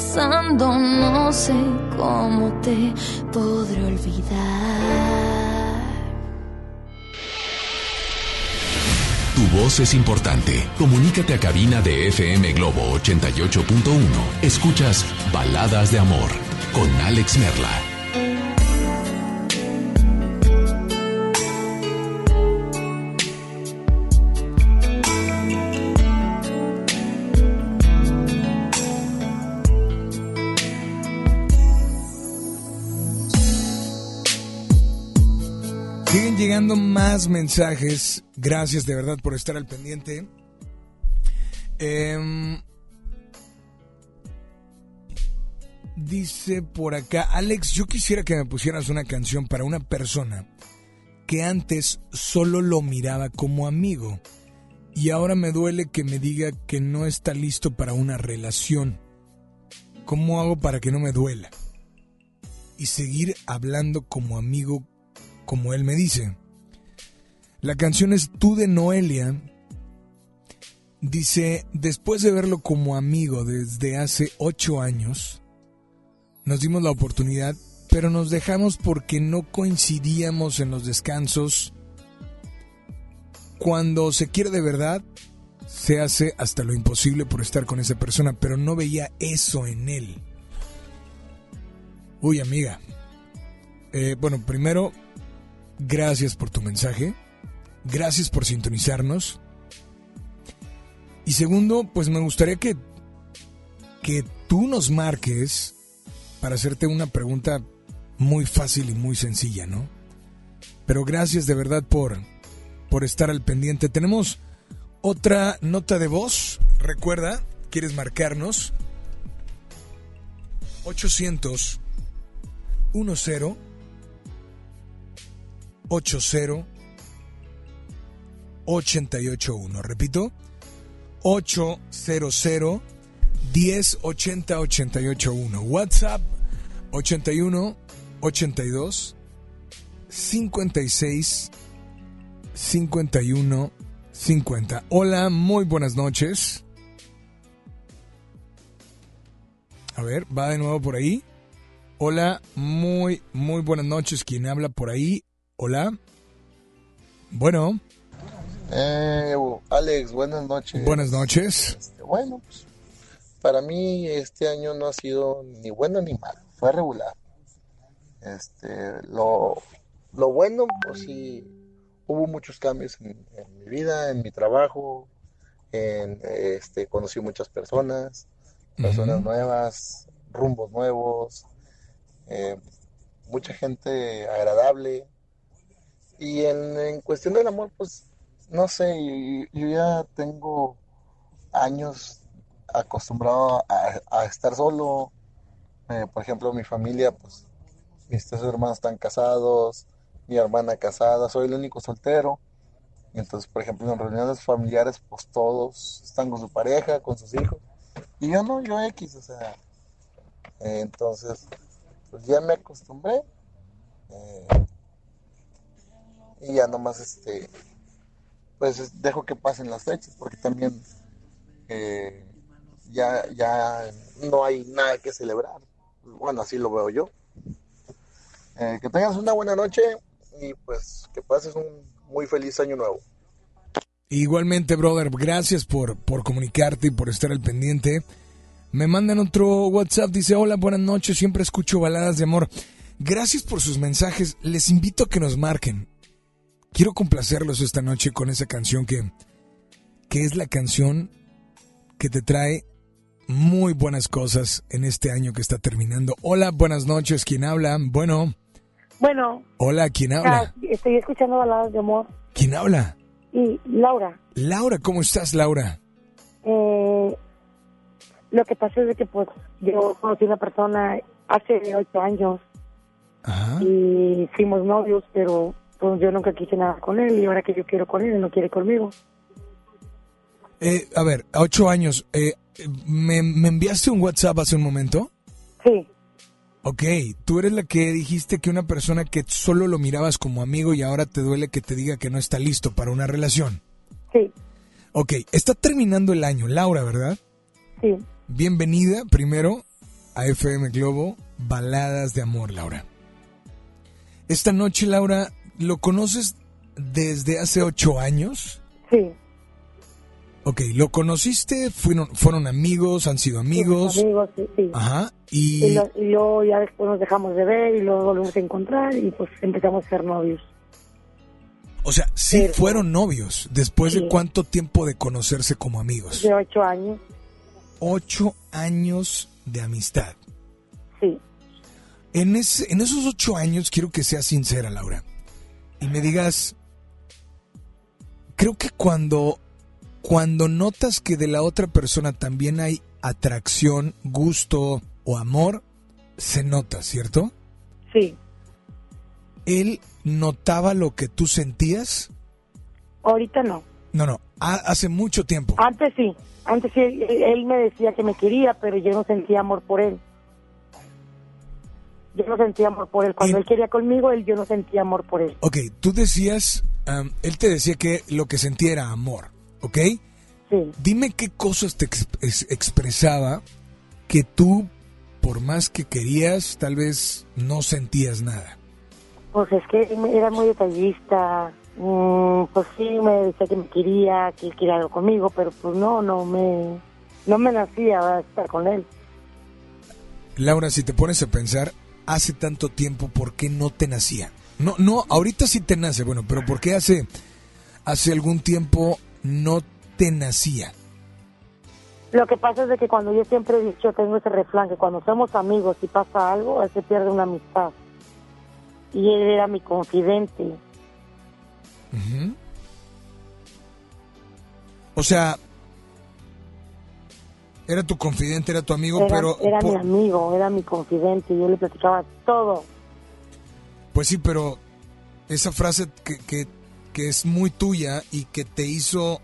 pasando, no sé cómo te podré olvidar. Tu voz es importante. Comunícate a cabina de FM Globo 88.1. Escuchas Baladas de Amor con Alex Merla. Más mensajes. Gracias de verdad por estar al pendiente. Em, dice por acá, Alex, yo quisiera que me pusieras una canción para una persona que antes solo lo miraba como amigo y ahora me duele que me diga que no está listo para una relación. ¿Cómo hago para que no me duela? Y seguir hablando como amigo como él me dice. La canción es Tú de Noelia. Dice, después de verlo como amigo desde hace ocho años, nos dimos la oportunidad, pero nos dejamos porque no coincidíamos en los descansos. Cuando se quiere de verdad, se hace hasta lo imposible por estar con esa persona, pero no veía eso en él. Uy, amiga. Eh, bueno, primero, gracias por tu mensaje. Gracias por sintonizarnos. Y segundo, pues me gustaría que, que tú nos marques para hacerte una pregunta muy fácil y muy sencilla, ¿no? Pero gracias de verdad por, por estar al pendiente. Tenemos otra nota de voz. Recuerda, ¿quieres marcarnos? 800 10 80 881. Repito, 800 10 80 881. WhatsApp 81 82 56 51 50. Hola, muy buenas noches. A ver, va de nuevo por ahí. Hola, muy, muy buenas noches. ¿Quién habla por ahí? Hola. Bueno. Eh, Alex, buenas noches. Buenas noches. Este, bueno, pues, para mí este año no ha sido ni bueno ni malo, fue regular. Este, lo, lo bueno, pues sí, hubo muchos cambios en, mi vida, en mi trabajo, en, este, conocí muchas personas, personas nuevas, rumbos nuevos, eh, mucha gente agradable. Y en, cuestión del amor, pues, no sé, yo, ya tengo años acostumbrado a, estar solo. Eh, por ejemplo, mi familia, pues, mis tres hermanos están casados, mi hermana casada, soy el único soltero. Entonces, por ejemplo, en reuniones familiares, pues todos están con su pareja, con sus hijos. Y yo no, yo X, o sea. Eh, entonces, pues ya me acostumbré. Eh, y ya nomás, este, pues dejo que pasen las fechas, porque también eh, ya, ya no hay nada que celebrar. Bueno, así lo veo yo. que tengas una buena noche y pues que pases un muy feliz año nuevo. Igualmente, brother, gracias por, por comunicarte y por estar al pendiente. Me mandan otro WhatsApp, dice, hola, buenas noches, siempre escucho baladas de amor. Gracias por sus mensajes, les invito a que nos marquen. Quiero complacerlos esta noche con esa canción que, que es la canción que te trae muy buenas cosas en este año que está terminando. Hola, buenas noches, ¿quién habla? Bueno. Bueno. Hola, ¿quién habla? Ah, estoy escuchando baladas de amor. ¿Quién habla? Y Laura. Laura, ¿cómo estás, Laura? Eh, lo que pasa es que pues yo conocí a una persona hace ocho años y fuimos novios, pero pues yo nunca quise nada con él y ahora que yo quiero con él, él no quiere conmigo. Eh, a ver, a ocho años, eh, ¿me, ¿me enviaste un WhatsApp hace un momento? Sí. Ok, tú eres la que dijiste que una persona que solo lo mirabas como amigo y ahora te duele que te diga que no está listo para una relación. Sí. Ok, está terminando el año, Laura, ¿verdad? Sí. Bienvenida primero a FM Globo, Baladas de Amor, Laura. Esta noche, Laura, ¿lo conoces desde hace ocho años? Sí. Ok, ¿lo conociste? ¿Fueron, fueron amigos? ¿Han sido amigos? amigos, sí, sí. Ajá. Y... luego ya después nos dejamos de ver y luego volvimos a encontrar y pues empezamos a ser novios. O sea, sí fueron novios. ¿Después de cuánto tiempo de conocerse como amigos? De ocho años. Ocho años de amistad. Sí. En, ese, en esos ocho años quiero que seas sincera, Laura. Y me digas, creo que cuando cuando notas que de la otra persona también hay atracción, gusto o amor, se nota, ¿cierto? Sí. ¿Él notaba lo que tú sentías? Ahorita no. No, no, hace mucho tiempo. Antes sí, antes sí, él me decía que me quería, pero yo no sentía amor por él. Yo no sentía amor por él. Cuando él quería conmigo, él yo no sentía amor por él. Ok, tú decías, él te decía que lo que sentía era amor. ¿ok? Sí. Dime qué cosas te expresaba que tú, por más que querías, tal vez no sentías nada. Pues es que era muy detallista. Mm, pues sí, me decía que me quería, que quería algo conmigo, pero pues no, no me, no me nacía estar con él. Laura, si te pones a pensar, hace tanto tiempo, ¿por qué no te nacía? No, no, ahorita sí te nace, bueno, pero ¿por qué hace, hace algún tiempo no te nacía? Lo que pasa es de que cuando yo siempre he dicho, tengo ese refrán, que cuando somos amigos y pasa algo, él se pierde una amistad. Y él era mi confidente. O sea, era tu confidente, era tu amigo, Era, pero... era mi amigo, era mi confidente. Yo le platicaba todo. Pues sí, pero esa frase que, que, que es muy tuya y que te hizo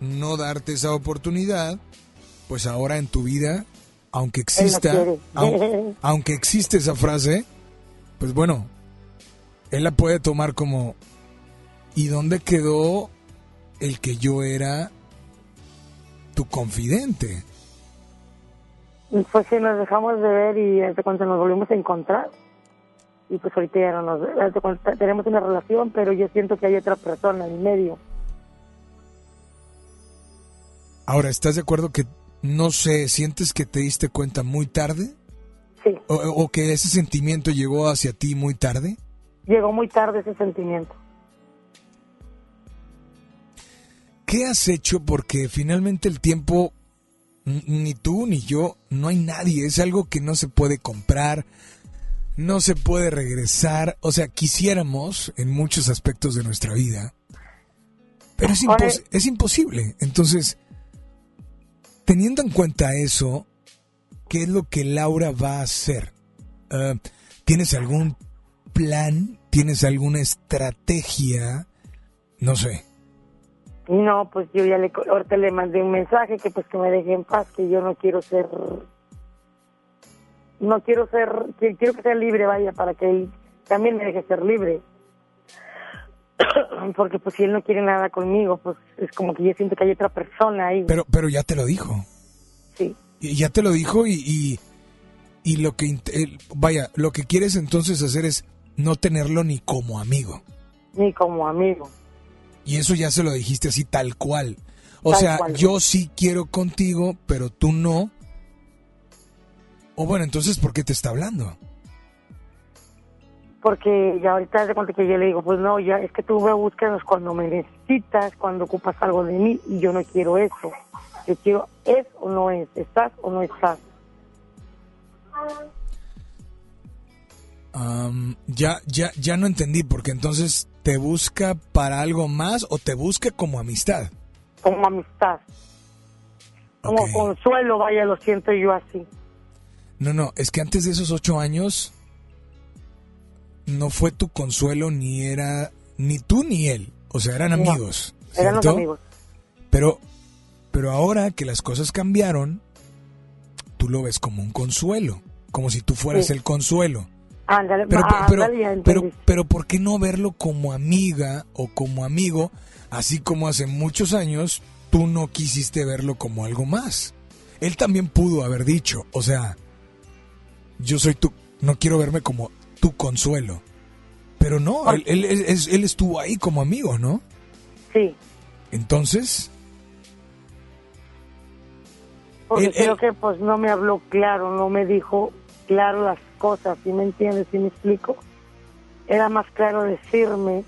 no darte esa oportunidad, pues ahora en tu vida, aunque exista, aunque existe esa frase, pues bueno, él la puede tomar como, ¿y dónde quedó el que yo era tu confidente? Pues sí, nos dejamos de ver y hasta cuando nos volvimos a encontrar. Y pues ahorita ya no nos tenemos una relación, pero yo siento que hay otra persona en medio. Ahora, ¿estás de acuerdo que, no sé, sientes que te diste cuenta muy tarde? Sí. O, o que ese sentimiento llegó hacia ti muy tarde? Llegó muy tarde ese sentimiento. ¿Qué has hecho? Porque finalmente el tiempo, ni tú ni yo, no hay nadie. Es algo que no se puede comprar, no se puede regresar. O sea, quisiéramos en muchos aspectos de nuestra vida, pero es, impos- es imposible. Entonces, teniendo en cuenta eso, ¿qué es lo que Laura va a hacer? Ah, ¿Tienes algún plan? ¿Tienes alguna estrategia? No sé. No, pues yo ya le, ahorita le mandé un mensaje que pues que me deje en paz, que yo no quiero ser, no quiero ser, que quiero que sea libre, vaya, para que él también me deje ser libre. Porque pues si él no quiere nada conmigo, pues es como que yo siento que hay otra persona ahí. Pero, pero ya te lo dijo. Sí. Y ya te lo dijo y, y, y lo que, vaya, lo que quieres entonces hacer es no tenerlo ni como amigo. Ni como amigo. Y eso ya se lo dijiste así tal cual. O Tal sea, cual. yo sí quiero contigo, pero tú no. O bueno, entonces, ¿por qué te está hablando? Porque ya ahorita de cuenta que yo le digo, pues no, ya es que tú me buscas cuando me necesitas, cuando ocupas algo de mí, y yo no quiero eso. Yo quiero es o no es, estás o no estás. Am, ya, ya, ya no entendí, porque entonces te busca para algo más o te busca como amistad. como amistad. Como consuelo, vaya, lo siento yo así. No, no, es que antes de esos ocho años no fue tu consuelo ni era ni tú ni él, o sea, eran No, amigos. Eran los amigos. Pero, pero ahora que las cosas cambiaron, tú lo ves como un consuelo, como si tú fueras Sí. el consuelo. Ándale, Pero, ah, pero, ándale, pero, pero, ¿por qué no verlo como amiga o como amigo, así como hace muchos años tú no quisiste verlo como algo más? Él también pudo haber dicho, o sea, yo soy tu, no quiero verme como tu consuelo. Pero no, él, él- él- él- él estuvo ahí como amigo, ¿no? Sí, Entonces, porque Él- creo él- que pues no me habló claro, no me dijo claro las cosas, ¿sí me entiendes? ¿Sí me explico? Era más claro decirme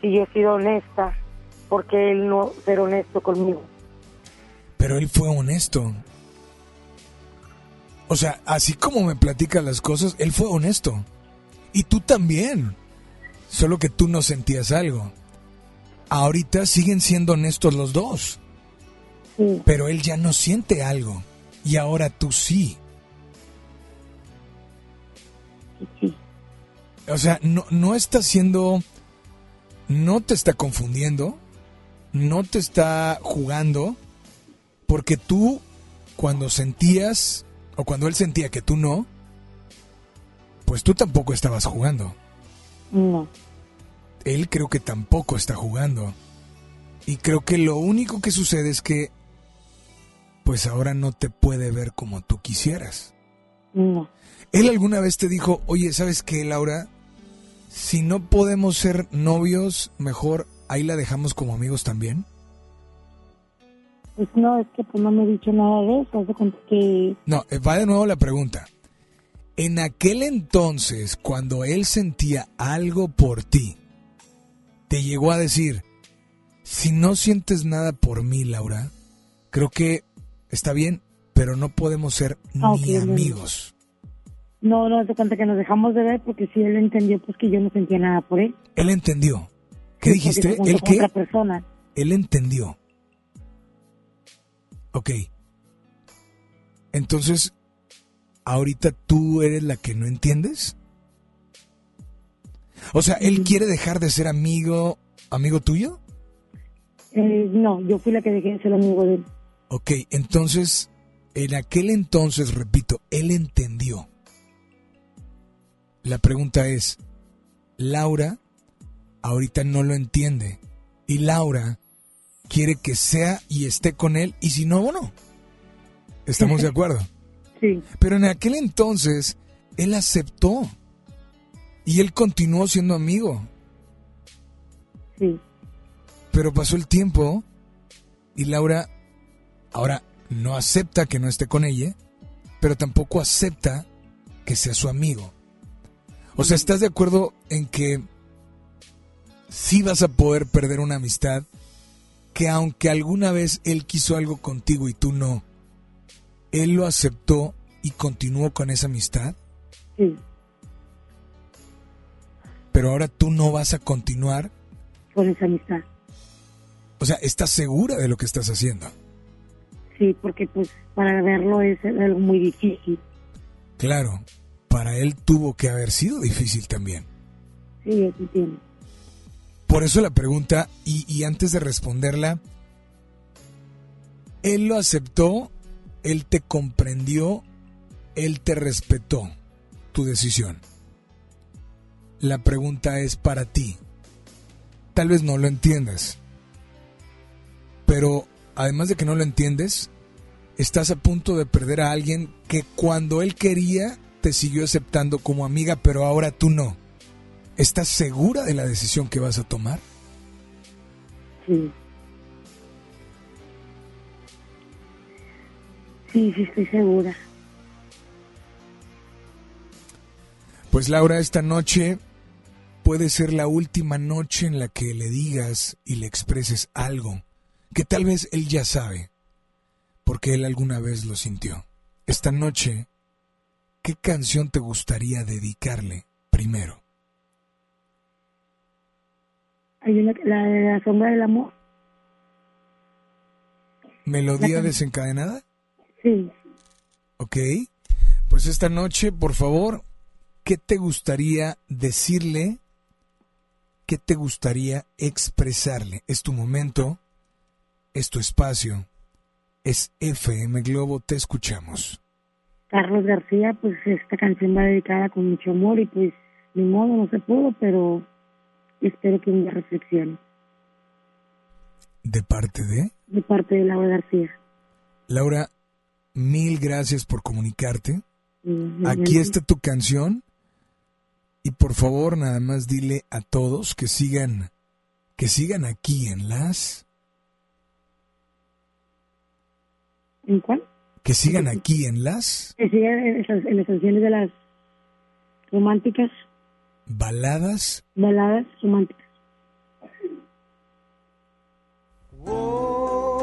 si yo he sido honesta, porque él no ser honesto conmigo. pero él fue honesto. O sea, así como me platica las cosas, él fue honesto. Y tú también. Solo que tú no sentías algo. Ahorita siguen siendo honestos los dos. Pero él ya no siente algo. Y ahora tú sí. O sea, no, no está siendo... No te está confundiendo. No te está jugando. Porque tú, cuando sentías, o cuando él sentía que tú no, pues tú tampoco estabas jugando. No. Él creo que tampoco está jugando. Y creo que lo único que sucede es que, pues ahora no te puede ver como tú quisieras. No. Él alguna vez te dijo, oye, ¿sabes qué, Laura? Si no podemos ser novios, mejor ahí la dejamos como amigos también. Pues no, es que pues no me he dicho nada de eso, que No, eh, va de nuevo la pregunta. En aquel entonces, cuando él sentía algo por ti, te llegó a decir, si no sientes nada por mí, Laura, creo que está bien, pero no podemos ser Ah, ni amigos. No, no se cuenta que nos dejamos de ver porque si él entendió pues que yo no sentía nada por él. Él entendió. ¿Qué Sí, dijiste? se juntó ¿El con qué? otra persona. Él entendió. Ok. Entonces, ¿ahorita tú eres la que no entiendes? O sea, ¿él quiere dejar de ser amigo, amigo tuyo? Eh, no, yo fui la que dejé de ser amigo de él. Ok, entonces, en aquel entonces, repito, él entendió. La pregunta es, Laura ahorita no lo entiende y Laura quiere que sea y esté con él y si no, bueno, estamos de acuerdo. Sí. Pero en aquel entonces, él aceptó y él continuó siendo amigo. Sí. Pero pasó el tiempo y Laura ahora no acepta que no esté con ella, pero tampoco acepta que sea su amigo. O sea, ¿estás de acuerdo en que sí vas a poder perder una amistad que aunque alguna vez él quiso algo contigo y tú no, él lo aceptó y continuó con esa amistad? Sí. Pero ahora tú no vas a continuar. Con esa amistad. O sea, ¿estás segura de lo que estás haciendo? Sí, porque pues para verlo es algo muy difícil. Claro, para él tuvo que haber sido difícil también. Sí, eso. Por eso la pregunta, y, y antes de responderla, él lo aceptó, él te comprendió, él te respetó tu decisión. La pregunta es para ti. Tal vez no lo entiendas, pero además de que no lo entiendes, estás a punto de perder a alguien que cuando él quería te siguió aceptando como amiga, pero ahora tú no. ¿Estás segura de la decisión que vas a tomar? Sí. Sí, sí, estoy segura. Pues Laura, esta noche puede ser la última noche en la que le digas y le expreses algo que tal vez él ya sabe, porque él alguna vez lo sintió. Esta noche, ¿qué canción te gustaría dedicarle primero? Hay una, la de la sombra del amor. ¿Melodía desencadenada? Sí. Ok. Pues esta noche, por favor, ¿qué te gustaría decirle? ¿Qué te gustaría expresarle? Es tu momento, es tu espacio, es FM Globo, te escuchamos. Carlos García, pues esta canción va dedicada con mucho amor y pues ni modo, no se pudo, pero espero que un día reflexione. ¿De parte de? De parte de Laura García. Laura, mil gracias por comunicarte. Aquí está tu canción. Y por favor, nada más dile a todos que sigan, que sigan aquí en las, ¿En cuál? Que sigan aquí en las Que siga en esas- en las canciones de las románticas, baladas. Baladas románticas. Oh,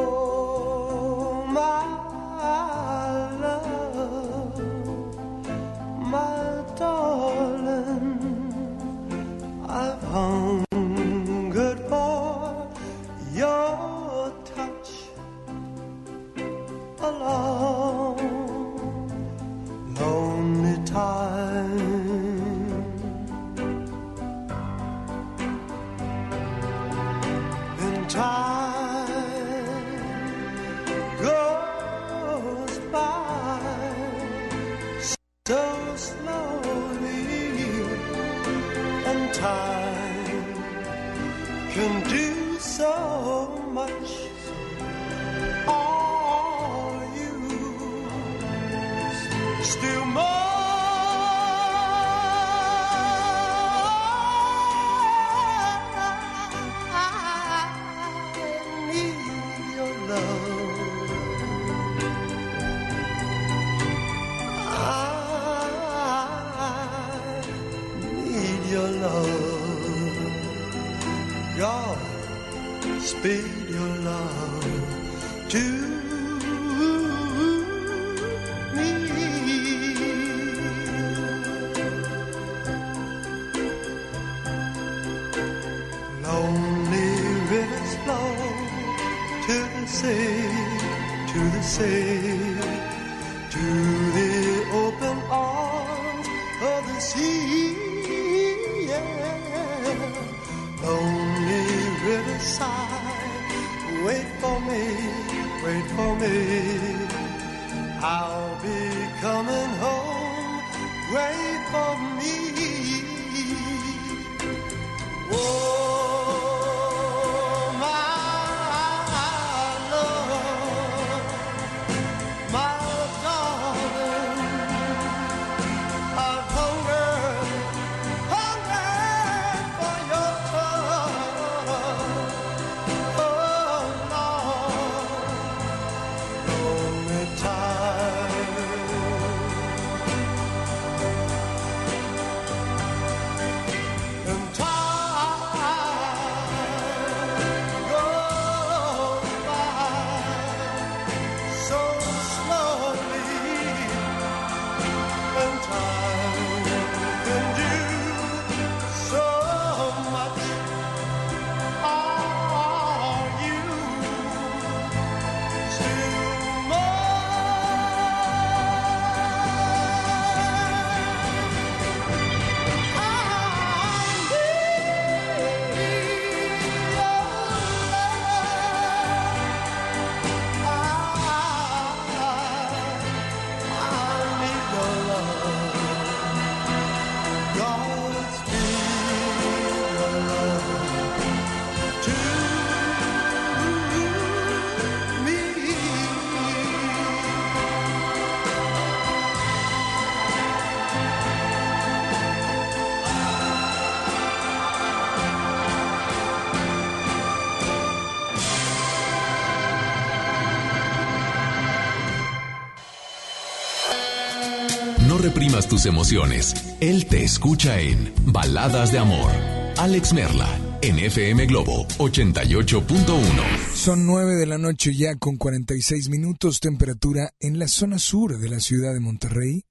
Tus emociones. Él te escucha en Baladas de Amor. Alex Merla, en FM Globo 88.1. Son 9 de la noche ya con 46 minutos, temperatura en la zona sur de la ciudad de Monterrey,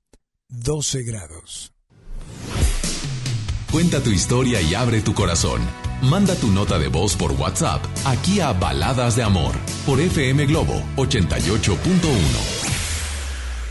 12 grados. Cuenta tu historia y abre tu corazón. Manda tu nota de voz por WhatsApp aquí a Baladas de Amor por FM Globo 88.1.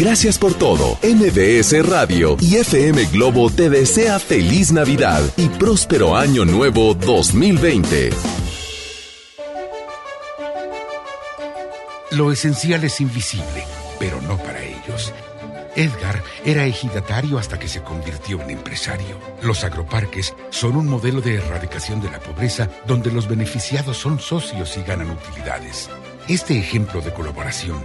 Gracias por todo. MBS Radio y FM Globo te desea feliz Navidad y próspero año nuevo 2020. Lo esencial es invisible, pero no para ellos. Edgar era ejidatario hasta que se convirtió en empresario. Los agroparques son un modelo de erradicación de la pobreza donde los beneficiados son socios y ganan utilidades. Este ejemplo de colaboración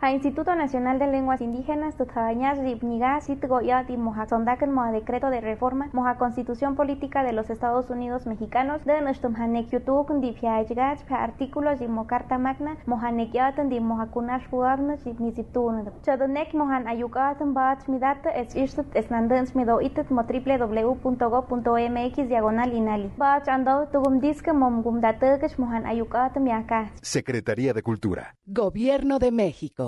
A Instituto Nacional de Lenguas Indígenas, Tutjabañas, Ripniga, Sitgoya, Moja Sondaken, Moja Decreto de Reforma, Moja Constitución Política de los Estados Unidos Mexicanos, de Nustum Hanek Yutuk, Dipiaigach, Artículos y Mocarta Magna, Moja Nekyatan, Di Moja Kunash Niziptun. Chodonek Mojan Ayukatan Bach Midata, es Irstut, es Nandans Mido Itet, mo www.go.mx, diagonal inali. Bach Ando, Tugum Disque, Mom Gumdatekesh, Mojan Ayukatan Miaka. Secretaría de Cultura. Gobierno de México.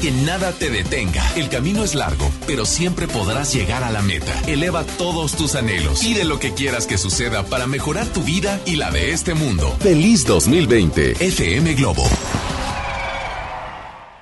Que nada te detenga. El camino es largo, pero siempre podrás llegar a la meta. Eleva todos tus anhelos. Pide lo que quieras que suceda para mejorar tu vida y la de este mundo. Feliz 2020. FM Globo.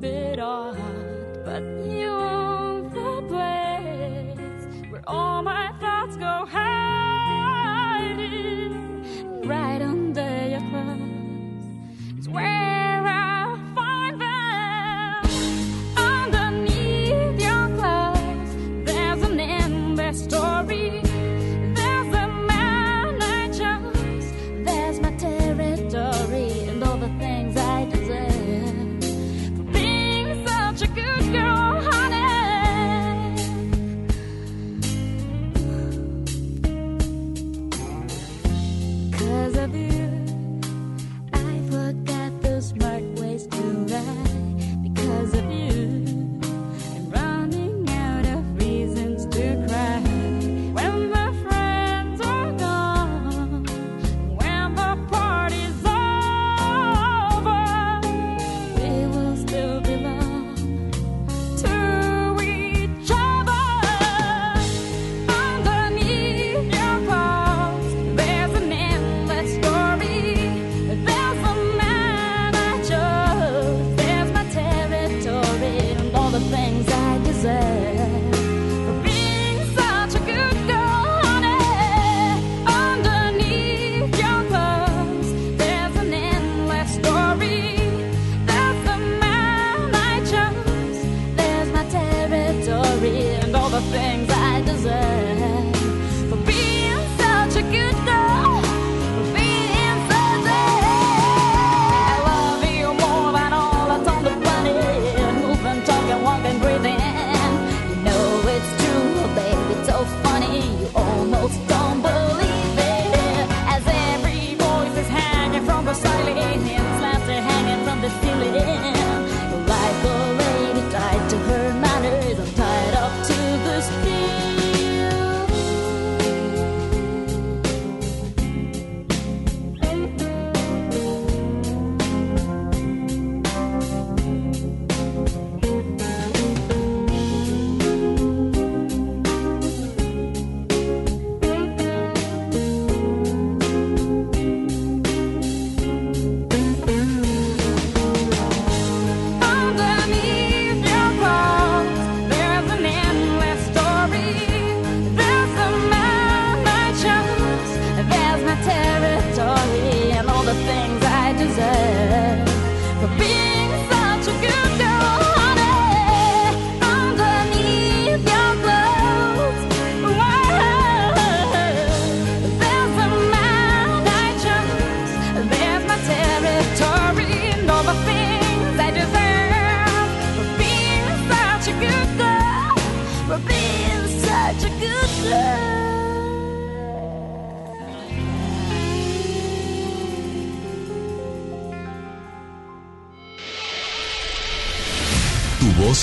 bit odd, but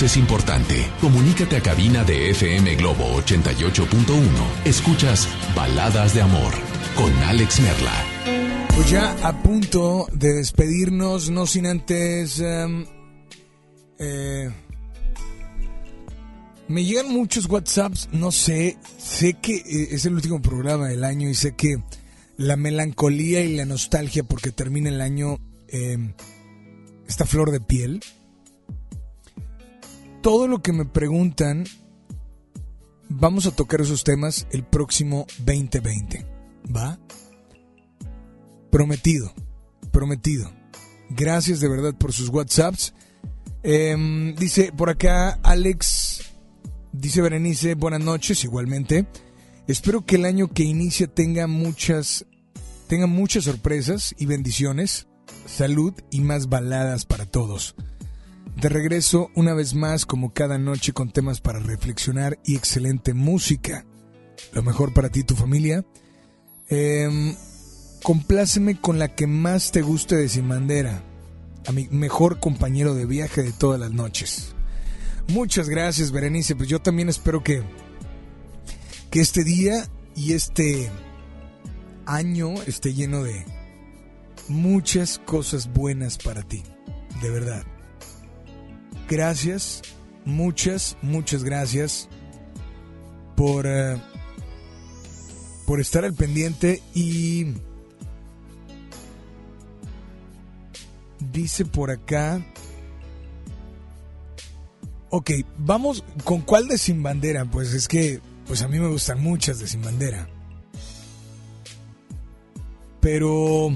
es importante. Comunícate a cabina de FM Globo 88.1. Escuchas Baladas de Amor con Alex Merla. Pues ya a punto de despedirnos, no sin antes... em, eh, me llegan muchos WhatsApps, no sé, sé que eh, es el último programa del año y sé que la melancolía y la nostalgia porque termina el año em, esta flor de piel. Todo lo que me preguntan, vamos a tocar esos temas el próximo 2020, ¿va? Prometido, prometido. Gracias de verdad por sus WhatsApps. Em, dice por acá Alex, dice Berenice, buenas noches igualmente. Espero que el año que inicia tenga muchas, tenga muchas sorpresas y bendiciones, salud y más baladas para todos. De regreso una vez más como cada noche con temas para reflexionar y excelente música. Lo mejor para ti y tu familia. Em, compláceme con la que más te guste de Sin Bandera. A mi mejor compañero de viaje de todas las noches. Muchas gracias, Berenice. Pues yo también espero que, que este día y este año esté lleno de muchas cosas buenas para ti. De verdad. Gracias, muchas, muchas gracias por, eh, por estar al pendiente y dice por acá. Ok, vamos con cuál de Sin Bandera. Pues es que, pues a mí me gustan muchas de Sin Bandera. Pero,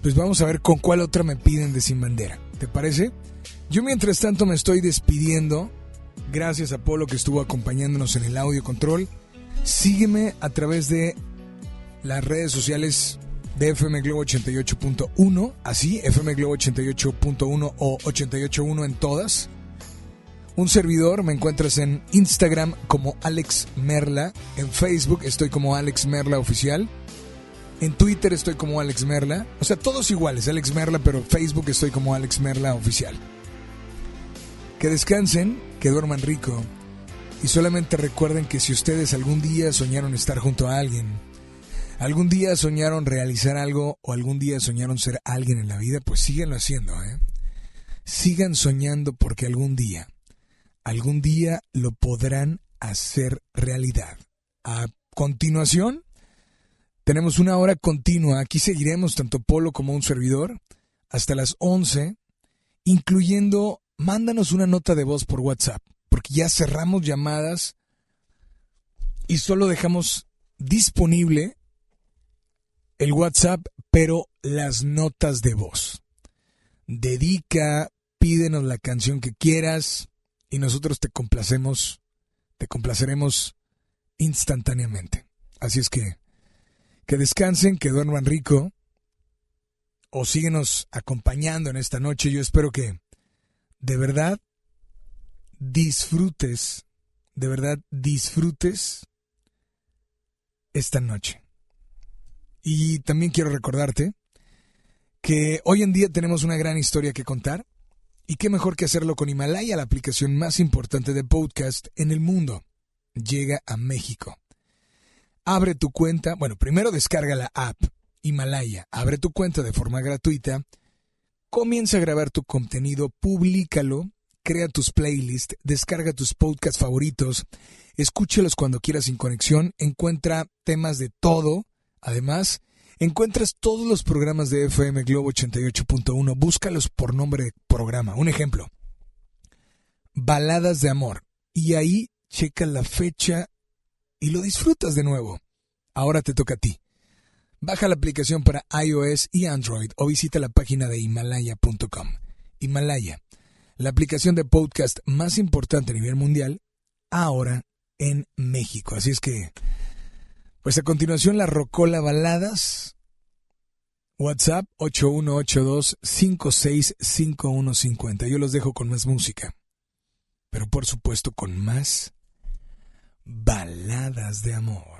pues vamos a ver con cuál otra me piden de Sin Bandera. ¿Te parece? Yo mientras tanto me estoy despidiendo. Gracias a Polo que estuvo acompañándonos en el audio control. Sígueme a través de las redes sociales de FM Globo 88.1, así, FM Globo 88.1 o 88.1 en todas. Un servidor, me encuentras en Instagram como Alex Merla, en Facebook estoy como Alex Merla Oficial, en Twitter estoy como Alex Merla, o sea, todos iguales, Alex Merla, pero Facebook estoy como Alex Merla Oficial. Que descansen, que duerman rico y solamente recuerden que si ustedes algún día soñaron estar junto a alguien, algún día soñaron realizar algo o algún día soñaron ser alguien en la vida, pues síganlo haciendo, ¿eh? Sigan soñando porque algún día, algún día lo podrán hacer realidad. A continuación, tenemos una hora continua. Aquí seguiremos tanto Polo como un servidor hasta las 11, incluyendo, mándanos una nota de voz por WhatsApp, porque ya cerramos llamadas y solo dejamos disponible el WhatsApp, pero las notas de voz. Dedica, pídenos la canción que quieras y nosotros te complacemos Te complaceremos instantáneamente. Así es que que descansen, que duerman rico o síguenos acompañando en esta noche. Yo espero que de verdad disfrutes, de verdad disfrutes esta noche. Y también quiero recordarte que hoy en día tenemos una gran historia que contar y qué mejor que hacerlo con Himalaya, la aplicación más importante de podcast en el mundo. Llega a México. Abre tu cuenta, bueno, primero descarga la app Himalaya, abre tu cuenta de forma gratuita, comienza a grabar tu contenido, públicalo, crea tus playlists, descarga tus podcasts favoritos, escúchalos cuando quieras sin conexión, encuentra temas de todo, además, encuentras todos los programas de FM Globo 88.1, búscalos por nombre de programa. Un ejemplo, Baladas de Amor, y ahí checa la fecha y lo disfrutas de nuevo. Ahora te toca a ti. Baja la aplicación para iOS y Android o visita la página de himalaya.com. Himalaya, la aplicación de podcast más importante a nivel mundial, ahora en México. Así es que, pues a continuación la Rocola Baladas. WhatsApp 8182-565150. Yo los dejo con más música. Pero por supuesto con más baladas de amor.